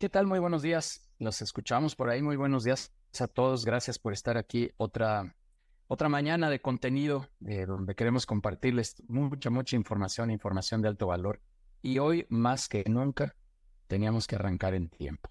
¿Qué tal? Muy buenos días. Los escuchamos por ahí. Muy buenos días a todos. Gracias por estar aquí. Otra, otra mañana de contenido eh, donde queremos compartirles mucha, mucha información, información de alto valor. Y hoy, más que nunca, teníamos que arrancar en tiempo.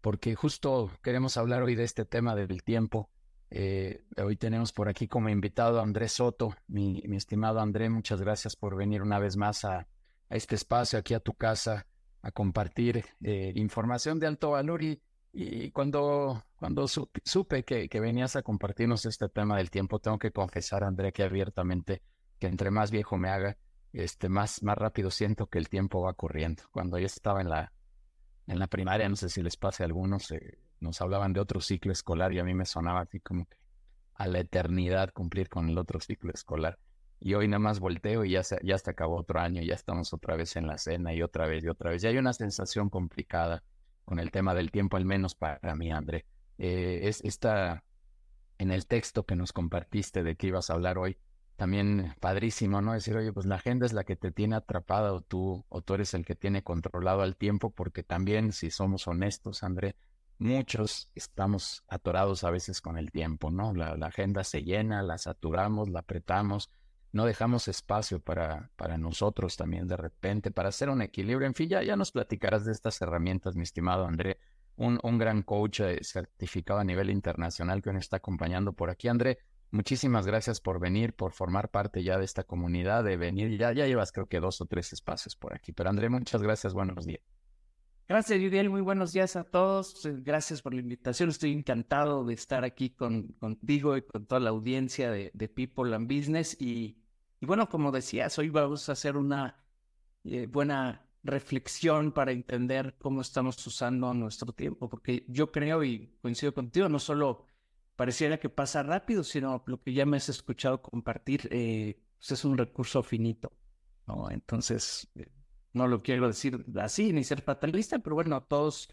Porque justo queremos hablar hoy de este tema del tiempo. Eh, hoy tenemos por aquí como invitado a Andrés Soto. Mi, mi estimado André, muchas gracias por venir una vez más a, a este espacio, aquí a tu casa a compartir eh, información de alto valor y, y cuando, cuando supe, que, que, venías a compartirnos este tema del tiempo, tengo que confesar, André, que abiertamente, que entre más viejo me haga, este, más, más rápido siento que el tiempo va corriendo. Cuando yo estaba en la, en la primaria, no sé si les pase a algunos, eh, nos hablaban de otro ciclo escolar y a mí me sonaba así como que a la eternidad cumplir con el otro ciclo escolar. Y hoy nada más volteo y ya se, ya se acabó otro año, ya estamos otra vez en la cena y otra vez y otra vez. Y hay una sensación complicada con el tema del tiempo, al menos para mí, André. Eh, es esta, en el texto que nos compartiste de que ibas a hablar hoy, también padrísimo, ¿no? Decir, oye, pues la agenda es la que te tiene atrapado o tú, o tú eres el que tiene controlado al tiempo, porque también, si somos honestos, André, muchos estamos atorados a veces con el tiempo, ¿no? La agenda se llena, la saturamos, la apretamos, no dejamos espacio para, para nosotros también de repente, para hacer un equilibrio. En fin, ya, ya nos platicarás de estas herramientas, mi estimado André, un, un gran coach eh, certificado a nivel internacional que nos está acompañando por aquí. André, muchísimas gracias por venir, por formar parte ya de esta comunidad, de venir. Ya, ya llevas creo que dos o tres espacios por aquí. Pero André, muchas gracias, buenos días. Gracias, Yudiel. Muy buenos días a todos. Gracias por la invitación. Estoy encantado de estar aquí con, contigo y con toda la audiencia de, People and Business. Y, bueno, como decías, hoy vamos a hacer una eh, buena reflexión para entender cómo estamos usando nuestro tiempo, porque yo creo y coincido contigo, no solo pareciera que pasa rápido, sino lo que ya me has escuchado compartir, eh, pues es un recurso finito, ¿no? Entonces, eh, no lo quiero decir así ni ser fatalista, pero bueno, todos,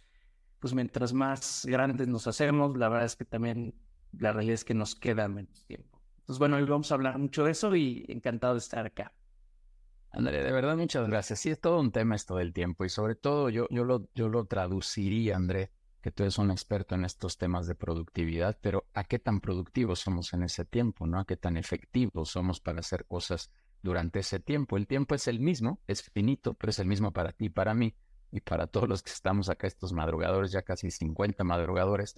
pues mientras más grandes nos hacemos, la verdad es que también la realidad es que nos queda menos tiempo. Entonces, bueno, hoy vamos a hablar mucho de eso y encantado de estar acá. André, de verdad, muchas gracias. Sí, es todo un tema esto del tiempo y sobre todo yo, yo, lo, yo lo traduciría, André, que tú eres un experto en estos temas de productividad, pero ¿a qué tan productivos somos en ese tiempo? ¿no? ¿A qué tan efectivos somos para hacer cosas durante ese tiempo? El tiempo es el mismo, es finito, pero es el mismo para ti, para mí y para todos los que estamos acá, estos madrugadores, ya casi 50 madrugadores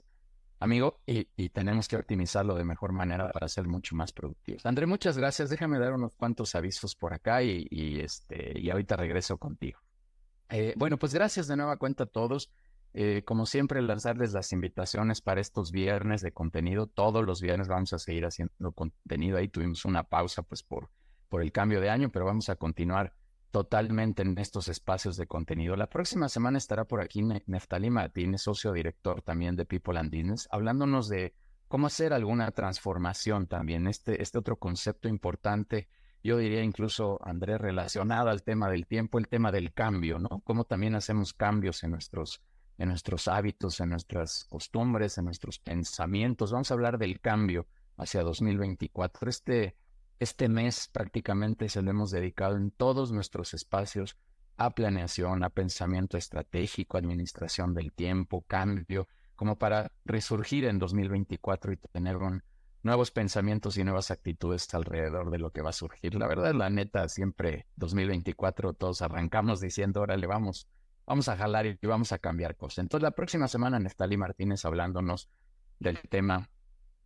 amigo, y, tenemos que optimizarlo de mejor manera para ser mucho más productivos. André, muchas gracias. Déjame dar unos cuantos avisos por acá y, este, y ahorita regreso contigo. Eh, bueno, pues gracias de nueva cuenta a todos. Eh, como siempre, lanzarles las invitaciones para estos viernes de contenido. Todos los viernes vamos a seguir haciendo contenido. Ahí tuvimos una pausa pues por, por el cambio de año, pero vamos a continuar totalmente en estos espacios de contenido. La próxima semana estará por aquí Neftali Martínez, socio director también de People and Business, hablándonos de cómo hacer alguna transformación también, este, este otro concepto importante, yo diría incluso, Andrés, relacionado al tema del tiempo, el tema del cambio, ¿no? Cómo también hacemos cambios en nuestros, en nuestros hábitos, en nuestras costumbres, en nuestros pensamientos. Vamos a hablar del cambio hacia 2024. Este este mes prácticamente se lo hemos dedicado en todos nuestros espacios a planeación, a pensamiento estratégico, administración del tiempo, cambio, como para resurgir en 2024 y tener nuevos pensamientos y nuevas actitudes alrededor de lo que va a surgir. La verdad, la neta, siempre 2024 todos arrancamos diciendo, órale, vamos, vamos a jalar y vamos a cambiar cosas. Entonces, la próxima semana, Neftalí Martínez hablándonos del tema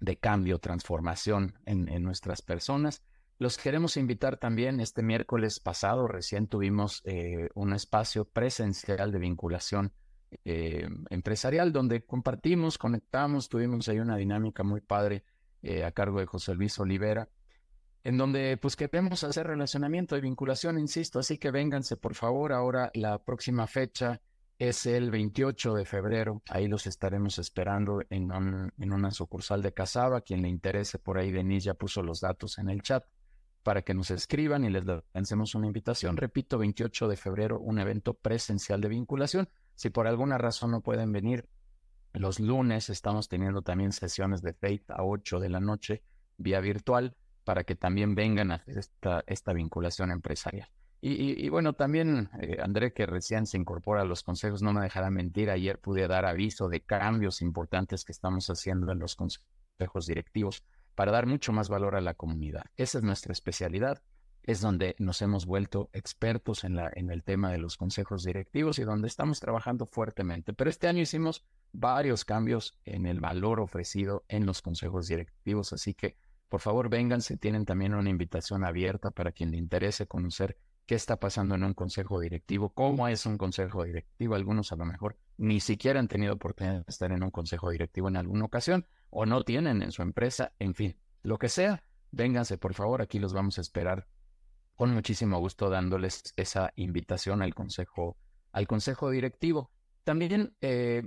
de cambio, transformación en, nuestras personas. Los queremos invitar también. Este miércoles pasado recién tuvimos eh, un espacio presencial de vinculación eh, empresarial donde compartimos, conectamos, tuvimos ahí una dinámica muy padre eh, a cargo de José Luis Olivera, en donde pues queremos hacer relacionamiento y vinculación, insisto. Así que vénganse por favor. Ahora la próxima fecha es el 28 de febrero. Ahí los estaremos esperando en, en una sucursal de Casaba. Quien le interese por ahí, Denise ya puso los datos en el chat para que nos escriban y les lancemos una invitación. Repito, 28 de febrero, un evento presencial de vinculación. Si por alguna razón no pueden venir, los lunes estamos teniendo también sesiones de Faith a 8 de la noche vía virtual para que también vengan a hacer esta, esta vinculación empresarial. Y, bueno, también eh, André, que recién se incorpora a los consejos, no me dejará mentir, ayer pude dar aviso de cambios importantes que estamos haciendo en los consejos directivos para dar mucho más valor a la comunidad. Esa es nuestra especialidad, es donde nos hemos vuelto expertos en, la, en el tema de los consejos directivos y donde estamos trabajando fuertemente. Pero este año hicimos varios cambios en el valor ofrecido en los consejos directivos, así que por favor vénganse, tienen también una invitación abierta para quien le interese conocer qué está pasando en un consejo directivo, cómo es un consejo directivo. Algunos a lo mejor ni siquiera han tenido oportunidad de estar en un consejo directivo en alguna ocasión o no tienen en su empresa, en fin, lo que sea, vénganse por favor, aquí los vamos a esperar con muchísimo gusto dándoles esa invitación al consejo, al consejo directivo. También eh,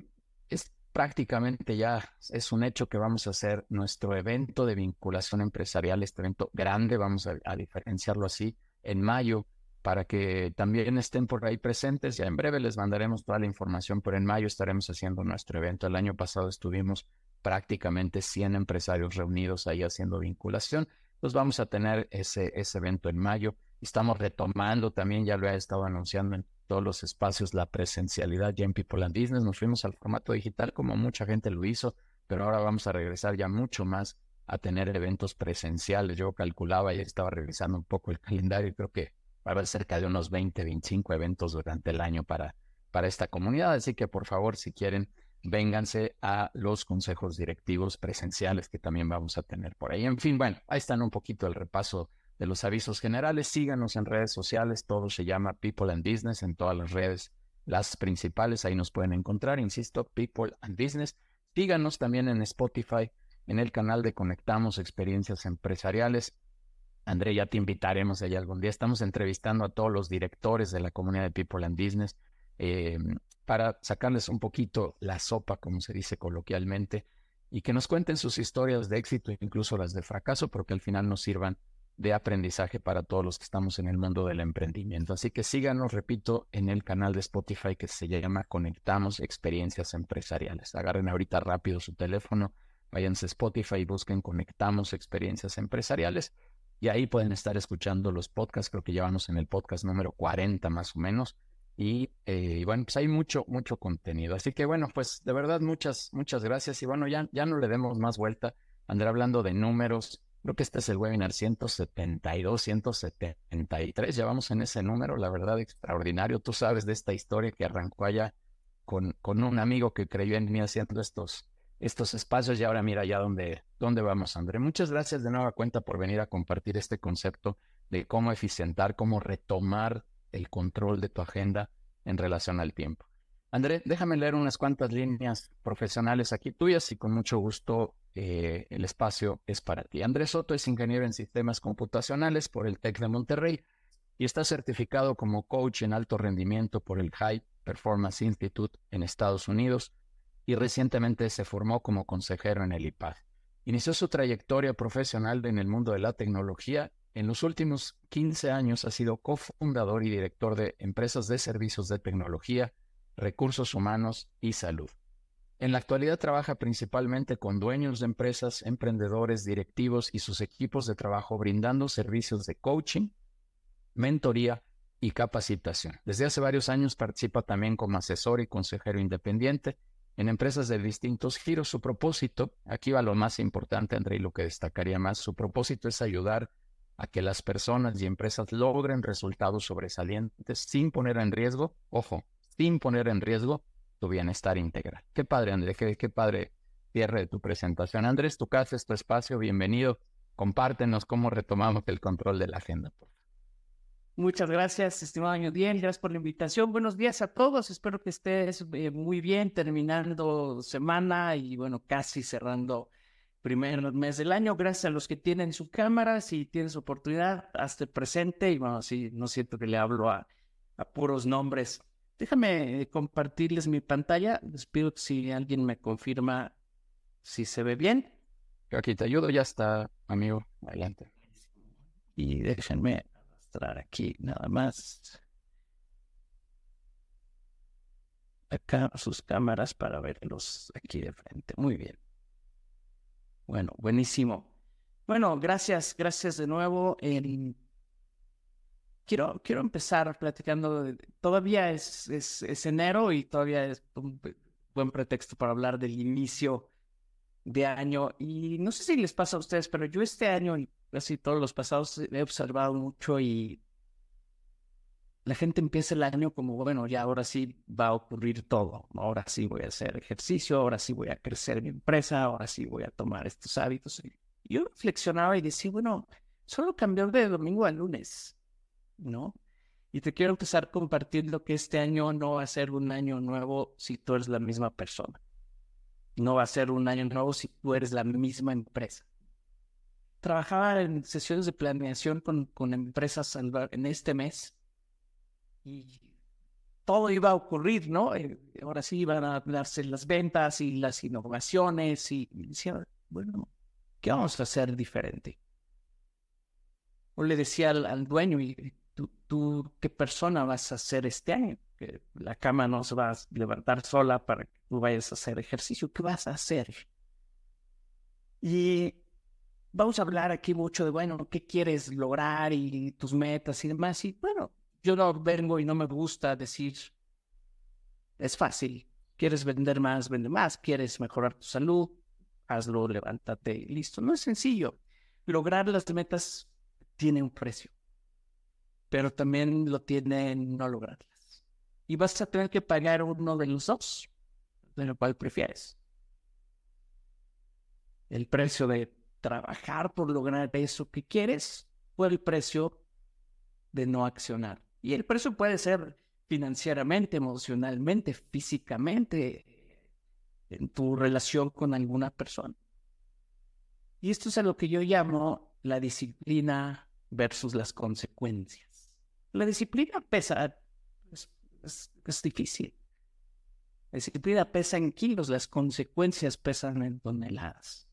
es prácticamente ya es un hecho que vamos a hacer nuestro evento de vinculación empresarial, este evento grande, vamos a diferenciarlo así, en mayo para que también estén por ahí presentes. Ya en breve les mandaremos toda la información, pero en mayo estaremos haciendo nuestro evento. El año pasado estuvimos prácticamente 100 empresarios reunidos ahí haciendo vinculación. Entonces vamos a tener ese, ese evento en mayo. Estamos retomando también, ya lo he estado anunciando en todos los espacios, la presencialidad ya en People and Business. Nos fuimos al formato digital como mucha gente lo hizo, pero ahora vamos a regresar ya mucho más a tener eventos presenciales. Yo calculaba y estaba revisando un poco el calendario y creo que va a haber cerca de unos 20, 25 eventos durante el año para, para esta comunidad. Así que por favor, si quieren, vénganse a los consejos directivos presenciales que también vamos a tener por ahí. En fin, bueno, ahí están un poquito el repaso de los avisos generales. Síganos en redes sociales, todo se llama People and Business en todas las redes, las principales, ahí nos pueden encontrar, insisto, People and Business. Síganos también en Spotify, en el canal de Conectamos Experiencias Empresariales. André, ya te invitaremos allá algún día. Estamos entrevistando a todos los directores de la comunidad de People and Business eh, para sacarles un poquito la sopa, como se dice coloquialmente, y que nos cuenten sus historias de éxito, incluso las de fracaso, porque al final nos sirvan de aprendizaje para todos los que estamos en el mundo del emprendimiento. Así que síganos, repito, en el canal de Spotify que se llama Conectamos Experiencias Empresariales. Agarren ahorita rápido su teléfono, váyanse a Spotify y busquen Conectamos Experiencias Empresariales y ahí pueden estar escuchando los podcasts, creo que llevamos en el podcast número 40 más o menos. Y, eh, bueno, pues hay mucho, mucho contenido. Así que bueno, pues de verdad muchas, muchas gracias. Y bueno, ya, ya no le demos más vuelta. André hablando de números. Creo que este es el webinar 172, 173. Llevamos en ese número, la verdad, extraordinario. Tú sabes de esta historia que arrancó allá con, con un amigo que creyó en mí haciendo estos, estos espacios y ahora mira ya dónde, dónde vamos, André. Muchas gracias de nueva cuenta por venir a compartir este concepto de cómo eficientar, cómo retomar el control de tu agenda en relación al tiempo. André, déjame leer unas cuantas líneas profesionales aquí tuyas y con mucho gusto eh, el espacio es para ti. Andrés Soto es ingeniero en sistemas computacionales por el TEC de Monterrey y está certificado como coach en alto rendimiento por el High Performance Institute en Estados Unidos y recientemente se formó como consejero en el IPAD. Inició su trayectoria profesional en el mundo de la tecnología. En los últimos 15 años ha sido cofundador y director de empresas de servicios de tecnología, recursos humanos y salud. En la actualidad trabaja principalmente con dueños de empresas, emprendedores, directivos y sus equipos de trabajo brindando servicios de coaching, mentoría y capacitación. Desde hace varios años participa también como asesor y consejero independiente en empresas de distintos giros. Su propósito, aquí va lo más importante, André, y lo que destacaría más, su propósito es ayudar a que las personas y empresas logren resultados sobresalientes sin poner en riesgo, ojo, sin poner en riesgo tu bienestar integral. Qué padre, André, qué, padre cierre de tu presentación. Andrés, tu casa es tu espacio, bienvenido. Compártenos cómo retomamos el control de la agenda. Muchas gracias, estimado año 10. Gracias por la invitación. Buenos días a todos. Espero que estés eh, muy bien terminando semana y bueno, casi cerrando primer mes del año. Gracias a los que tienen su cámara. Si tienes oportunidad, hazte presente. Y bueno, sí, no siento que le hablo a, a puros nombres. Déjame eh, compartirles mi pantalla. Les pido que si alguien me confirma si se ve bien. Aquí te ayudo, ya está, amigo. Adelante. Y déjenme aquí nada más. Acá sus cámaras para verlos aquí de frente. Muy bien. Bueno, buenísimo. Bueno, gracias, gracias de nuevo. quiero, quiero empezar platicando, todavía es, es, es, enero y todavía es un buen pretexto para hablar del inicio de año. Y no sé si les pasa a ustedes, pero yo este año y casi todos los pasados he observado mucho y la gente empieza el año como, bueno, ya ahora sí va a ocurrir todo. Ahora sí voy a hacer ejercicio, ahora sí voy a crecer mi empresa, ahora sí voy a tomar estos hábitos. Yo reflexionaba y decía, bueno, solo cambió de domingo a lunes, ¿no? Y te quiero empezar compartiendo que este año no va a ser un año nuevo si tú eres la misma persona. No va a ser un año nuevo si tú eres la misma empresa. Trabajaba en sesiones de planeación con, con empresas en este mes y todo iba a ocurrir, ¿no? Eh, ahora sí iban a darse las ventas y las innovaciones y, decían, bueno, ¿qué vamos a hacer diferente? O le decía al, dueño, ¿y tú, tú, qué persona vas a ser este año? Que la cama no se va a levantar sola para que tú vayas a hacer ejercicio. ¿Qué vas a hacer? Y vamos a hablar aquí mucho de, bueno, ¿qué quieres lograr y tus metas y demás? Y bueno, yo no vengo y no me gusta decir, es fácil, quieres vender más, vende más, quieres mejorar tu salud, hazlo, levántate, listo. No es sencillo. Lograr las metas tiene un precio, pero también lo tiene no lograrlas. Y vas a tener que pagar uno de los dos, de lo cual prefieres. El precio de trabajar por lograr eso que quieres o el precio de no accionar. Y el precio puede ser financieramente, emocionalmente, físicamente, en tu relación con alguna persona. Y esto es a lo que yo llamo la disciplina versus las consecuencias. La disciplina pesa, es, difícil. La disciplina pesa en kilos, las consecuencias pesan en toneladas.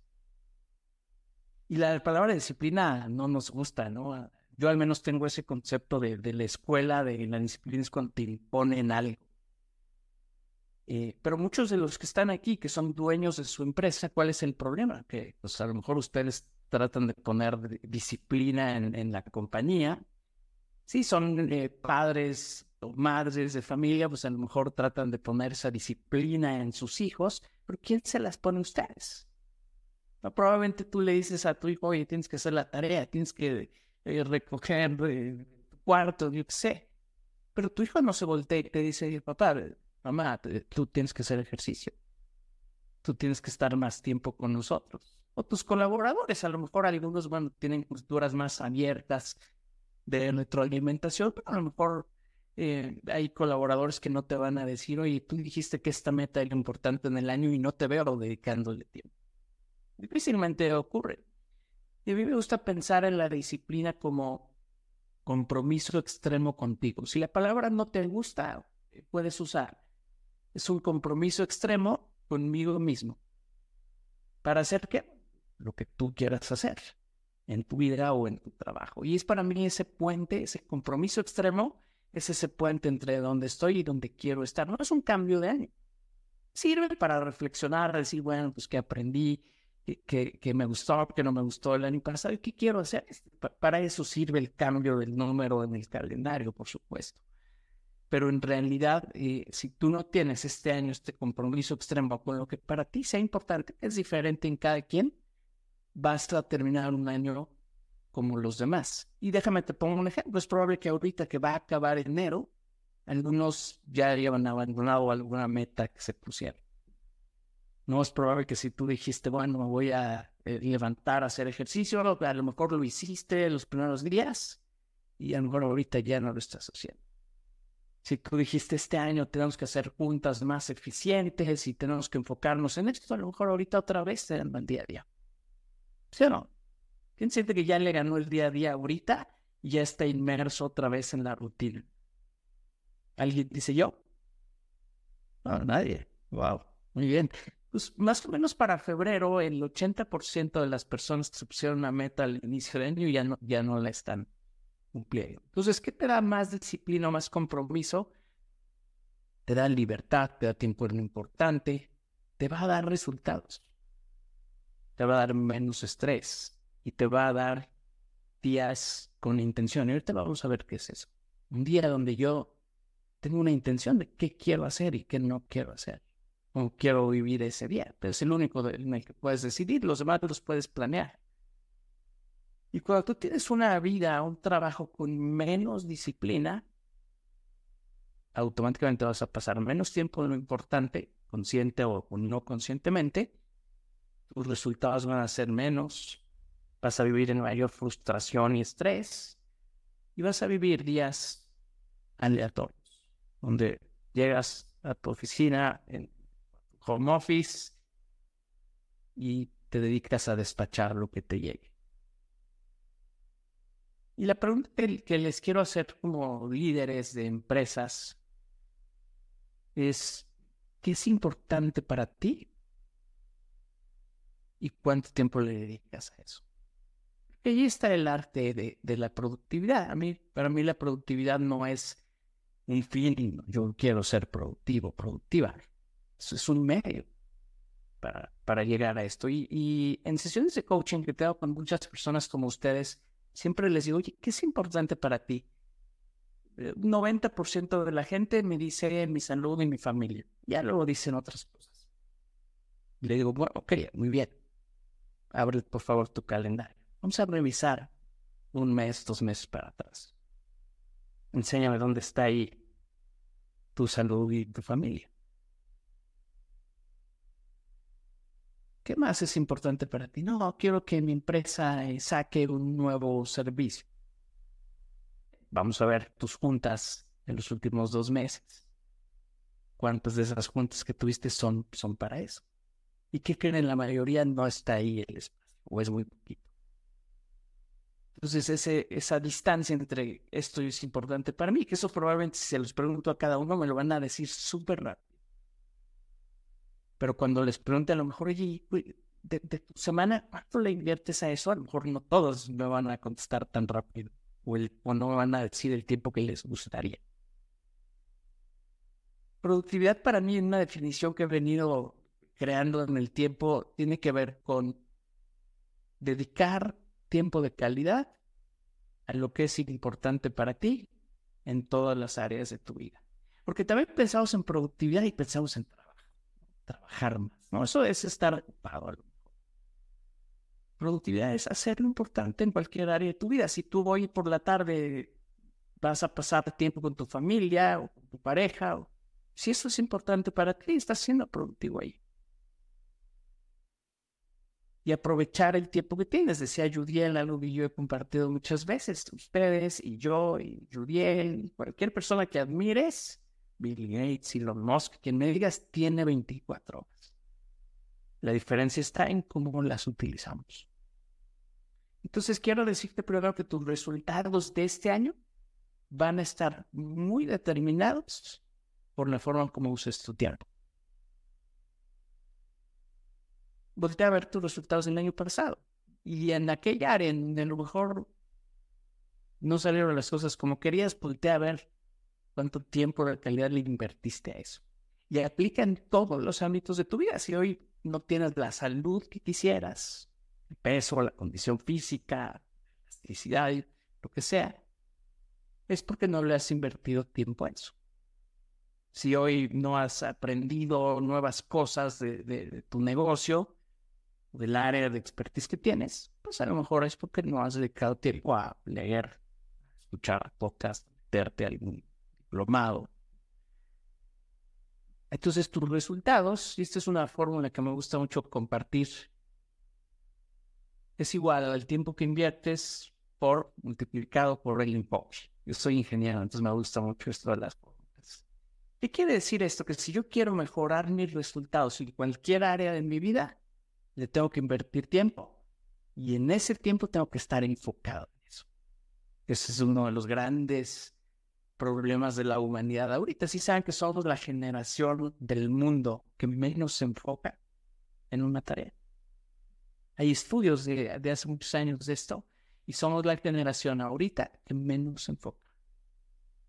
Y la palabra disciplina no nos gusta, ¿no? Yo al menos tengo ese concepto de, la escuela, de la disciplina es cuando te imponen algo. Eh, pero muchos de los que están aquí, que son dueños de su empresa, ¿cuál es el problema? Que pues, a lo mejor ustedes tratan de poner disciplina en, la compañía. Sí, son eh, padres o madres de familia, pues a lo mejor tratan de poner esa disciplina en sus hijos, pero ¿quién se las pone ustedes? Probablemente tú le dices a tu hijo, oye, tienes que hacer la tarea, tienes que eh, recoger tu cuarto, yo qué sé. Pero tu hijo no se voltea y te dice, papá, mamá, tú tienes que hacer ejercicio. Tú tienes que estar más tiempo con nosotros. O tus colaboradores, a lo mejor algunos, bueno, tienen culturas más abiertas de retroalimentación, pero a lo mejor eh, hay colaboradores que no te van a decir, oye, tú dijiste que esta meta era importante en el año y no te veo dedicándole tiempo. Difícilmente ocurre. Y a mí me gusta pensar en la disciplina como compromiso extremo contigo. Si la palabra no te gusta, puedes usar. Es un compromiso extremo conmigo mismo. ¿Para hacer qué? Lo que tú quieras hacer en tu vida o en tu trabajo. Y es para mí ese puente, ese compromiso extremo, es ese puente entre donde estoy y donde quiero estar. No es un cambio de año. Sirve para reflexionar, decir, bueno, pues que aprendí, que, me gustó, que no me gustó el año pasado y qué quiero hacer. Para eso sirve el cambio del número en el calendario, por supuesto. Pero en realidad, eh, si tú no tienes este año este compromiso extremo con lo que para ti sea importante, es diferente en cada quien, vas a terminar un año como los demás. Y déjame te pongo un ejemplo. Es probable que ahorita que va a acabar enero, algunos ya hayan abandonado alguna meta que se pusieron. No es probable que si tú dijiste, bueno, me voy a eh, levantar a hacer ejercicio, a lo mejor lo hiciste los primeros días y a lo mejor ahorita ya no lo estás haciendo. Si tú dijiste este año tenemos que hacer juntas más eficientes y tenemos que enfocarnos en esto, a lo mejor ahorita otra vez te el día a día. ¿Sí o no? ¿Quién siente que ya le ganó el día a día ahorita y ya está inmerso otra vez en la rutina? ¿Alguien dice yo? No, nadie. Wow. Muy bien pues más o menos para febrero, el 80% de las personas que se pusieron una meta al inicio del año ya no, ya no la están cumpliendo. Entonces, ¿qué te da más disciplina, más compromiso? Te da libertad, te da tiempo en lo importante, te va a dar resultados, te va a dar menos estrés y te va a dar días con intención. Y ahorita vamos a ver qué es eso. Un día donde yo tengo una intención de qué quiero hacer y qué no quiero hacer. O quiero vivir ese día. Pero es el único en el que puedes decidir. Los demás los puedes planear. Y cuando tú tienes una vida, un trabajo con menos disciplina, automáticamente vas a pasar menos tiempo en lo importante, consciente o no conscientemente, tus resultados van a ser menos, vas a vivir en mayor frustración y estrés, y vas a vivir días aleatorios, donde llegas a tu oficina en home office y te dedicas a despachar lo que te llegue. Y la pregunta que les quiero hacer como líderes de empresas es, ¿qué es importante para ti? ¿Y cuánto tiempo le dedicas a eso? Y ahí está el arte de, de, la productividad. A mí, para mí la productividad no es un fin, yo quiero ser productivo, productiva. Es un medio para, para llegar a esto. Y, en sesiones de coaching que tengo con muchas personas como ustedes, siempre les digo, oye, ¿qué es importante para ti? Un 90% de la gente me dice mi salud y mi familia. Ya luego dicen otras cosas. Le digo, bueno, ok, muy bien. Abre por favor tu calendario. Vamos a revisar un mes, dos meses para atrás. Enséñame dónde está ahí tu salud y tu familia. ¿Qué más es importante para ti? No, quiero que mi empresa eh, saque un nuevo servicio. Vamos a ver tus juntas en los últimos dos meses. ¿Cuántas de esas juntas que tuviste son, son para eso? ¿Y qué creen? La mayoría no está ahí el espacio, o es muy poquito. Entonces, esa distancia entre esto es importante para mí, que eso probablemente si se los pregunto a cada uno me lo van a decir súper rápido. Pero cuando les pregunte a lo mejor, oye, de, tu semana, ¿cuánto le inviertes a eso? A lo mejor no todos me van a contestar tan rápido o, o no me van a decir el tiempo que les gustaría. Productividad para mí, una definición que he venido creando en el tiempo, tiene que ver con dedicar tiempo de calidad a lo que es importante para ti en todas las áreas de tu vida. Porque también pensamos en productividad y pensamos en trabajo trabajar más, ¿no? Eso es estar ocupado. Productividad es hacer lo importante en cualquier área de tu vida. Si tú hoy por la tarde vas a pasar tiempo con tu familia o con tu pareja, o, si eso es importante para ti, estás siendo productivo ahí. Y aprovechar el tiempo que tienes. Decía Judiel, algo que yo he compartido muchas veces. Ustedes y yo y Judiel, cualquier persona que admires, Bill Gates, Elon Musk, quien me digas, tiene 24 horas. La diferencia está en cómo las utilizamos. Entonces, quiero decirte primero que tus resultados de este año van a estar muy determinados por la forma como uses tu tiempo. Voltea a ver tus resultados del año pasado. Y en aquella área en a lo mejor no salieron las cosas como querías, voltea a ver cuánto tiempo de calidad le invertiste a eso. Y aplica en todos los ámbitos de tu vida. Si hoy no tienes la salud que quisieras, el peso, la condición física, la elasticidad, lo que sea, es porque no le has invertido tiempo a eso. Si hoy no has aprendido nuevas cosas de, tu negocio, del área de expertise que tienes, pues a lo mejor es porque no has dedicado tiempo a leer, escuchar podcast, meterte algún Entonces tus resultados, y esta es una fórmula que me gusta mucho compartir, es igual al tiempo que inviertes por multiplicado por el enfoque. Yo soy ingeniero, entonces me gusta mucho esto de las fórmulas. ¿Qué quiere decir esto? Que si yo quiero mejorar mis resultados en cualquier área de mi vida, le tengo que invertir tiempo. Y en ese tiempo tengo que estar enfocado en eso. Ese es uno de los grandes problemas de la humanidad. Ahorita sí saben que somos la generación del mundo que menos se enfoca en una tarea. Hay estudios de, hace muchos años de esto y somos la generación ahorita que menos se enfoca.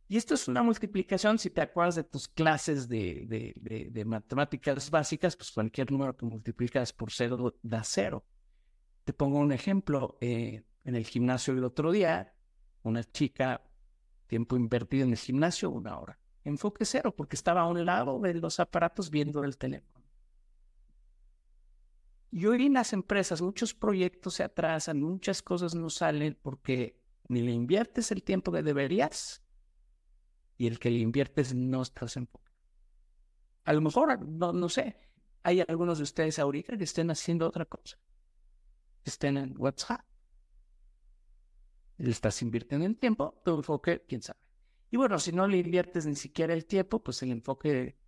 Y esto es una multiplicación, si te acuerdas de tus clases de, de, matemáticas básicas, pues cualquier número que multiplicas por cero da cero. Te pongo un ejemplo. Eh, en el gimnasio el otro día, una chica, tiempo invertido en el gimnasio, una hora. Enfoque cero, porque estaba a un lado de los aparatos viendo el teléfono. Y hoy en las empresas muchos proyectos se atrasan, muchas cosas no salen porque ni le inviertes el tiempo que deberías y el que le inviertes no estás enfocado. A lo mejor, no, no sé, hay algunos de ustedes ahorita que estén haciendo otra cosa. Estén en WhatsApp. Le estás invirtiendo el tiempo, tu enfoque, quién sabe. Y bueno, si no le inviertes ni siquiera el tiempo, pues el enfoque,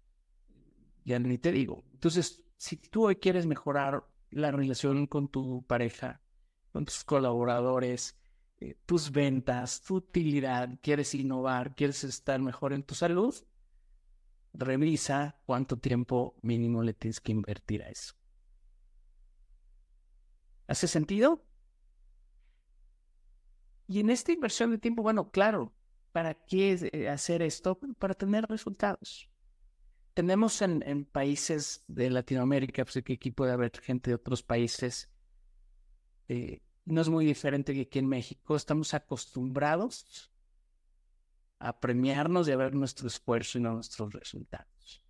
ya ni te digo. Entonces, si tú hoy quieres mejorar la relación con tu pareja, con tus colaboradores, eh, tus ventas, tu utilidad, quieres innovar, quieres estar mejor en tu salud, revisa cuánto tiempo mínimo le tienes que invertir a eso. ¿Hace sentido? Y en esta inversión de tiempo, bueno, claro, ¿para qué eh, hacer esto? Para tener resultados. Tenemos en, países de Latinoamérica, pues que aquí puede haber gente de otros países, eh, no es muy diferente que aquí en México, estamos acostumbrados a premiarnos y a ver nuestro esfuerzo y no nuestros resultados.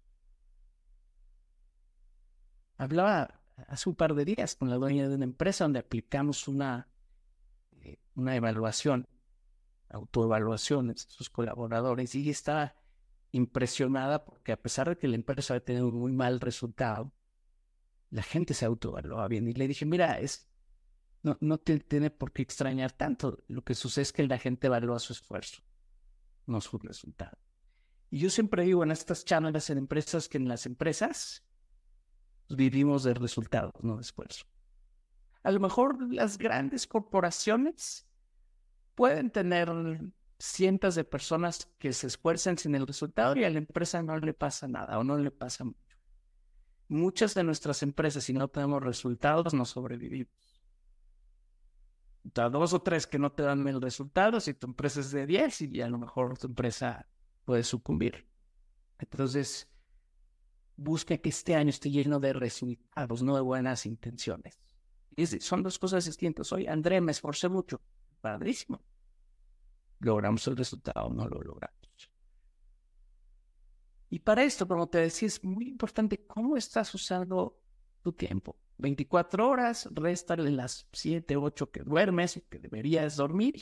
Hablaba hace un par de días con la dueña de una empresa donde aplicamos una, una evaluación, autoevaluación de sus colaboradores y estaba impresionada porque a pesar de que la empresa había tenido un muy mal resultado, la gente se autoevaluaba bien. Y le dije, mira, es, no, no tiene por qué extrañar tanto. Lo que sucede es que la gente evalúa su esfuerzo no su resultado. Y yo siempre digo en estas charlas en empresas que en las empresas vivimos de resultados, no de esfuerzo. A lo mejor las grandes corporaciones pueden tener cientos de personas que se esfuerzan sin el resultado y a la empresa no le pasa nada o no le pasa mucho. Muchas de nuestras empresas, si no tenemos resultados, no sobrevivimos dos o tres que no te dan el resultado, si tu empresa es de 10 y a lo mejor tu empresa puede sucumbir. Entonces, busca que este año esté lleno de resultados, no de buenas intenciones. Son dos cosas distintas. Hoy, André, me esforcé mucho. Padrísimo. Logramos el resultado, no lo logramos. Y para esto, como te decía, es muy importante cómo estás usando tu tiempo. 24 horas, réstale las 7, 8 que duermes que deberías dormir,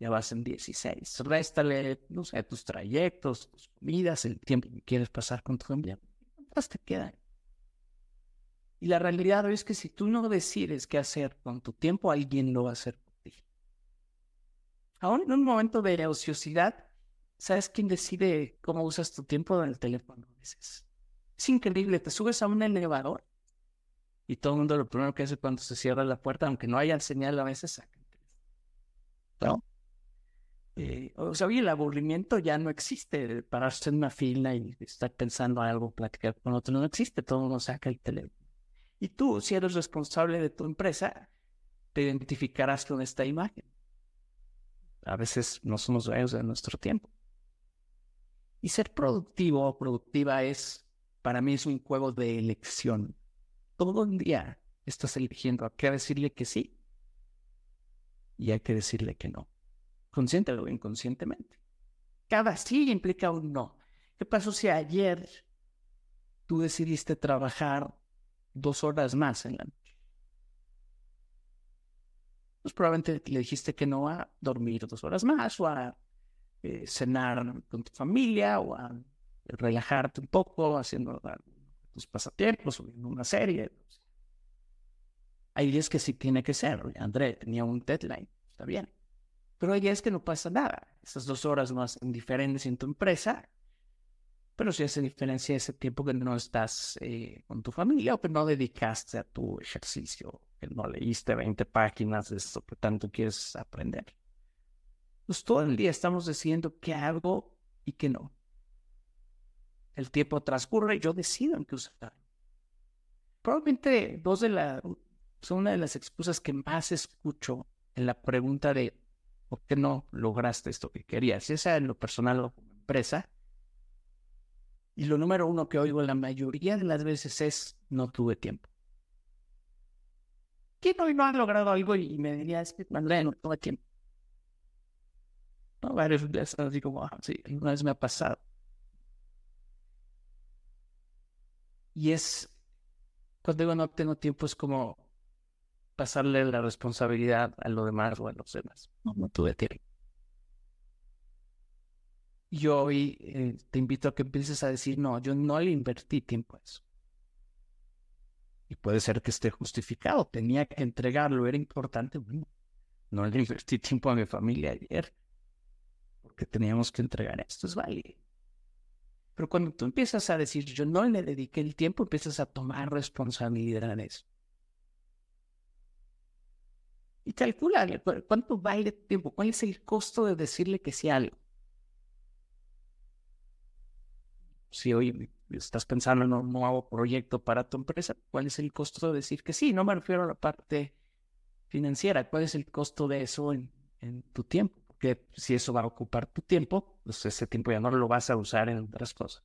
ya vas en 16. Réstale, no sé, tus trayectos, tus comidas, el tiempo que quieres pasar con tu familia. ¿Cuántas te quedan? Y la realidad es que si tú no decides qué hacer con tu tiempo, alguien lo va a hacer. Aún en un momento de ociosidad, ¿sabes quién decide cómo usas tu tiempo en el teléfono? Es increíble, te subes a un elevador y todo el mundo lo primero que hace cuando se cierra la puerta, aunque no haya señal a veces, saca ¿No? Eh, o sea, el aburrimiento ya no existe. Pararse en una fila y estar pensando algo, platicar con otro, no existe. Todo el mundo saca el teléfono. Y tú, si eres responsable de tu empresa, te identificarás con esta imagen. A veces no somos dueños de nuestro tiempo. Y ser productivo o productiva es, para mí, es un juego de elección todo el día estás eligiendo a qué decirle que sí y a qué decirle que no, consciente o inconscientemente. Cada sí implica un no. ¿Qué pasó si ayer tú decidiste trabajar dos horas más en la noche? Pues probablemente le dijiste que no a dormir dos horas más o a eh, cenar con tu familia o a relajarte un poco haciendo tus pasatiempos o viendo una serie. Hay días que sí tiene que ser. André tenía un deadline, está bien. Pero hay días que no pasa nada. Esas dos horas más indiferentes en tu empresa, pero si hace diferencia ese tiempo que no estás eh, con tu familia o que no dedicaste a tu ejercicio, no leíste 20 páginas de eso que tanto quieres aprender. Pues todo el día estamos decidiendo qué hago y qué no. El tiempo transcurre y yo decido en qué usar. Probablemente dos de la, son una de las excusas que más escucho en la pregunta de ¿por qué no lograste esto que querías? Ya sea en lo personal o como empresa. Y lo número uno que oigo la mayoría de las veces es no tuve tiempo. ¿Quién hoy no ha logrado algo? Y me diría, es que Andrea no toma tiempo. ¿No? Varios días así como, ah, sí, una vez me ha pasado. Y es, cuando digo no tengo tiempo, es como pasarle la responsabilidad a lo demás o a los demás. No, no tuve tiempo. Yo hoy eh, te invito a que empieces a decir, no, yo no le invertí tiempo a eso. Y puede ser que esté justificado, tenía que entregarlo, era importante. no le invertí tiempo a mi familia ayer, porque teníamos que entregar esto, es válido. Pero cuando tú empiezas a decir, yo no le dediqué el tiempo, empiezas a tomar responsabilidad en eso. Y calcula cuánto vale tiempo, cuál es el costo de decirle que sí a algo. Si hoy estás pensando en un nuevo proyecto para tu empresa, ¿cuál es el costo de decir que sí? No me refiero a la parte financiera, ¿cuál es el costo de eso en, tu tiempo? Porque si eso va a ocupar tu tiempo, pues ese tiempo ya no lo vas a usar en otras cosas.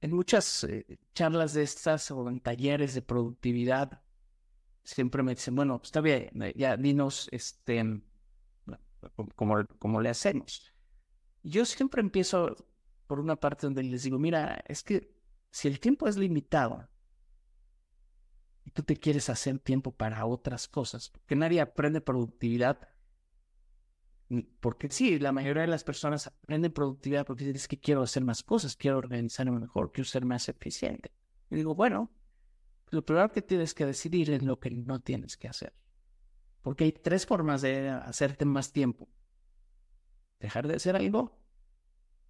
en muchas eh, charlas de estas o en talleres de productividad, siempre me dicen, bueno, está bien, eh, ya dinos este, cómo, le hacemos. Yo siempre empiezo por una parte donde les digo, mira, es que si el tiempo es limitado y tú te quieres hacer tiempo para otras cosas, porque nadie aprende productividad Mm, porque sí, la mayoría de las personas aprenden productividad porque dicen es que quiero hacer más cosas, quiero organizarme mejor, quiero ser más eficiente. Y digo, bueno, lo primero que tienes que decidir es lo que no tienes que hacer. Porque hay tres formas de hacerte más tiempo. Dejar de hacer algo,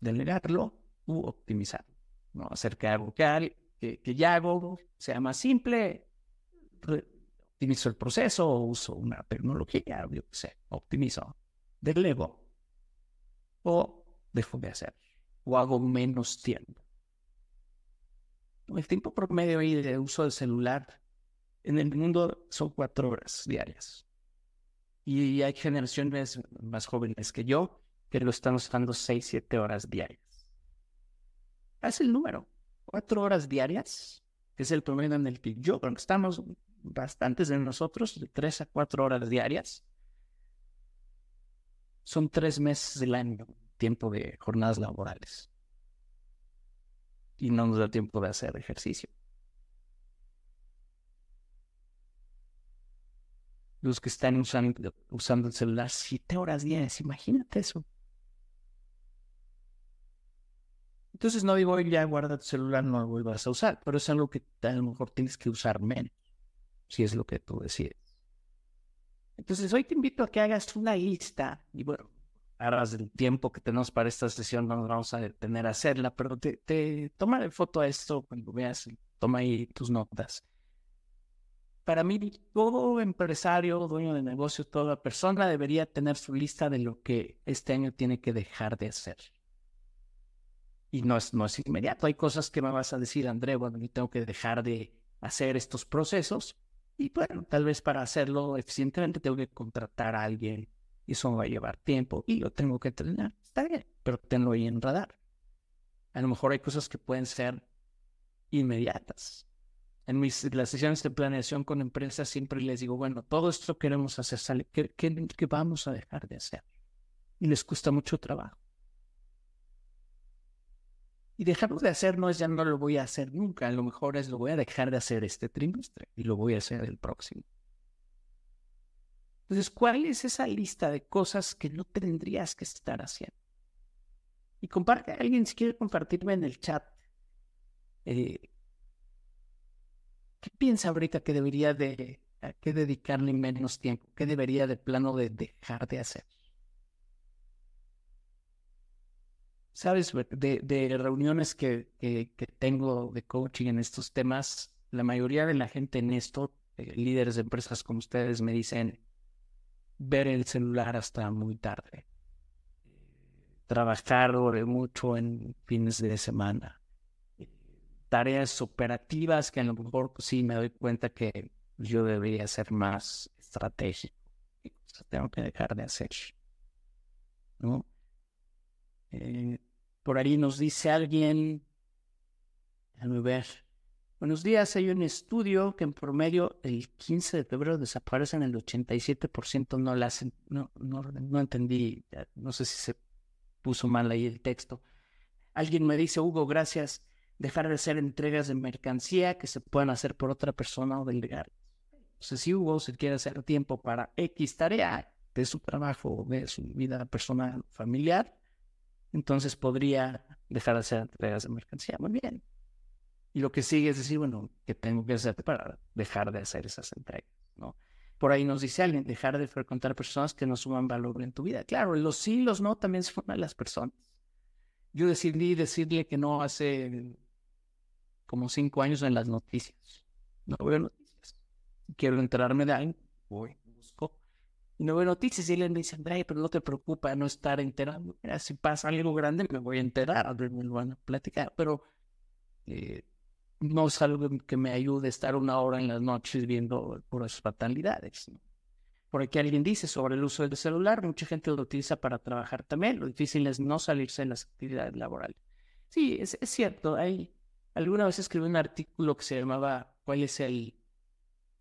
delegarlo u optimizar. ¿no? Hacer que algo que, que, ya hago sea más simple, optimizo el proceso, uso una tecnología, yo qué sé, optimizo delego o dejo de hacer o hago menos tiempo. El tiempo promedio de uso del celular en el mundo son cuatro horas diarias. Y hay generaciones más jóvenes que yo que lo están usando seis, siete horas diarias. Haz el número. Cuatro horas diarias, que es el promedio en el que yo creo que estamos bastantes de nosotros, de tres a cuatro horas diarias son tres meses del año, tiempo de jornadas laborales. Y no nos da tiempo de hacer ejercicio. Los que están usando, usando el celular siete horas diarias, imagínate eso. Entonces no digo, ya guarda tu celular, no lo vuelvas a usar, pero es algo que a lo mejor tienes que usar menos, si es lo que tú decides. Entonces, hoy te invito a que hagas una lista y bueno, harás el tiempo que tenemos para esta sesión, no nos vamos a detener a hacerla, pero te, te toma foto a esto cuando veas, toma ahí tus notas. Para mí, todo empresario, dueño de negocio, toda persona debería tener su lista de lo que este año tiene que dejar de hacer. Y no es, no es inmediato. Hay cosas que me vas a decir, André, bueno, yo tengo que dejar de hacer estos procesos, y bueno, tal vez para hacerlo eficientemente tengo que contratar a alguien y eso me va a llevar tiempo y lo tengo que entrenar. Está bien, pero tenlo ahí en radar. A lo mejor hay cosas que pueden ser inmediatas. En mis las sesiones de planeación con empresas siempre les digo, bueno, todo esto queremos hacer, sale, ¿qué, qué, qué vamos a dejar de hacer? Y les cuesta mucho trabajo. Y dejarlo de hacer no es ya no lo voy a hacer nunca, a lo mejor es lo voy a dejar de hacer este trimestre y lo voy a hacer el próximo. Entonces, ¿cuál es esa lista de cosas que no tendrías que estar haciendo? Y comparte, alguien si quiere compartirme en el chat, eh, ¿qué piensa ahorita que debería de, a qué dedicarle menos tiempo? ¿Qué debería de plano de dejar de hacer? Sabes, de, reuniones que, que, tengo de coaching en estos temas, la mayoría de la gente en esto, eh, líderes de empresas como ustedes, me dicen ver el celular hasta muy tarde, trabajar mucho en fines de semana, tareas operativas que a lo mejor sí me doy cuenta que yo debería ser más estratégico, tengo que dejar de hacer, ¿no? Eh, por ahí nos dice alguien, déjame ver, Buenos días, hay un estudio que en promedio el 15 de febrero desaparecen el 87%, no la no, no, no entendí, no sé si se puso mal ahí el texto. Alguien me dice, Hugo, gracias, dejar de hacer entregas de mercancía que se puedan hacer por otra persona o delegar. Entonces, si Hugo se quiere hacer tiempo para X tarea de su trabajo, de su vida personal, familiar, entonces podría dejar de hacer entregas de mercancía. Muy bien. Y lo que sigue es decir, bueno, ¿qué tengo que hacer para dejar de hacer esas entregas? ¿no? Por ahí nos dice alguien, dejar de frecuentar personas que no suman valor en tu vida. Claro, los sí, los no también son a las personas. Yo decidí decirle que no hace como cinco años en las noticias. No veo noticias. Quiero enterarme de alguien, voy. Y no veo noticias. Y él me dice, André, pero no te preocupa no estar enterado. Mira, si pasa algo grande, me voy a enterar. Me lo van a platicar. Pero eh, no es algo que me ayude a estar una hora en las noches viendo puras fatalidades. Por aquí alguien dice sobre el uso del celular, mucha gente lo utiliza para trabajar también, lo difícil es no salirse en las actividades laborales. Sí, es, cierto, hay, alguna vez escribí un artículo que se llamaba ¿Cuál es el,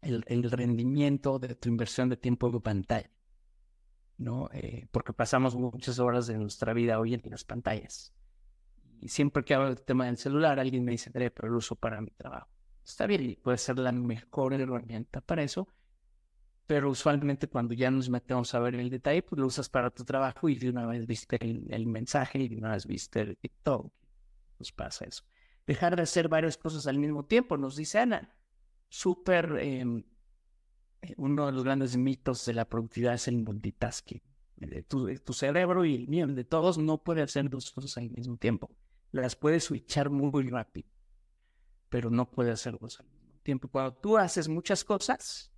el, rendimiento de tu inversión de tiempo en pantalla? ¿No? Eh, porque pasamos muchas horas de nuestra vida hoy en las pantallas. Y siempre que hablo del tema del celular, alguien me dice, pero lo uso para mi trabajo. Está bien, puede ser la mejor herramienta para eso, pero usualmente cuando ya nos metemos a ver el detalle, pues lo usas para tu trabajo y de una vez viste el, mensaje y de una vez viste el TikTok. Pues pasa eso. Dejar de hacer varias cosas al mismo tiempo, nos dice Ana. Súper, em, uno de los grandes mitos de la productividad es el multitasking. Tu, cerebro y el mío, de todos, no puede hacer dos cosas al mismo tiempo las puede switchar muy rápido, pero no puede hacerlos al mismo tiempo. Cuando tú haces muchas cosas,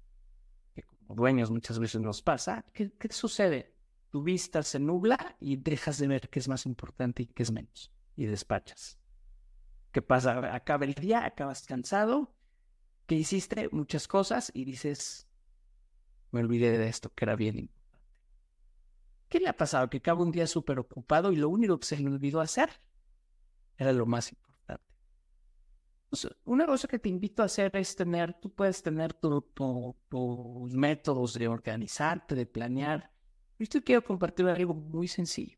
que como dueños muchas veces nos pasa, ¿qué, qué sucede? Tu vista se nubla y dejas de ver qué es más importante y qué es menos, y despachas. ¿Qué pasa? Acaba el día, acabas cansado, que hiciste muchas cosas y dices, me olvidé de esto que era bien importante. ¿Qué le ha pasado? Que acaba un día súper ocupado y lo único que se le olvidó hacer era lo más importante. una cosa que te invito a hacer es tener, tú puedes tener tus métodos de organizarte, de planear. Yo te quiero compartir algo muy sencillo.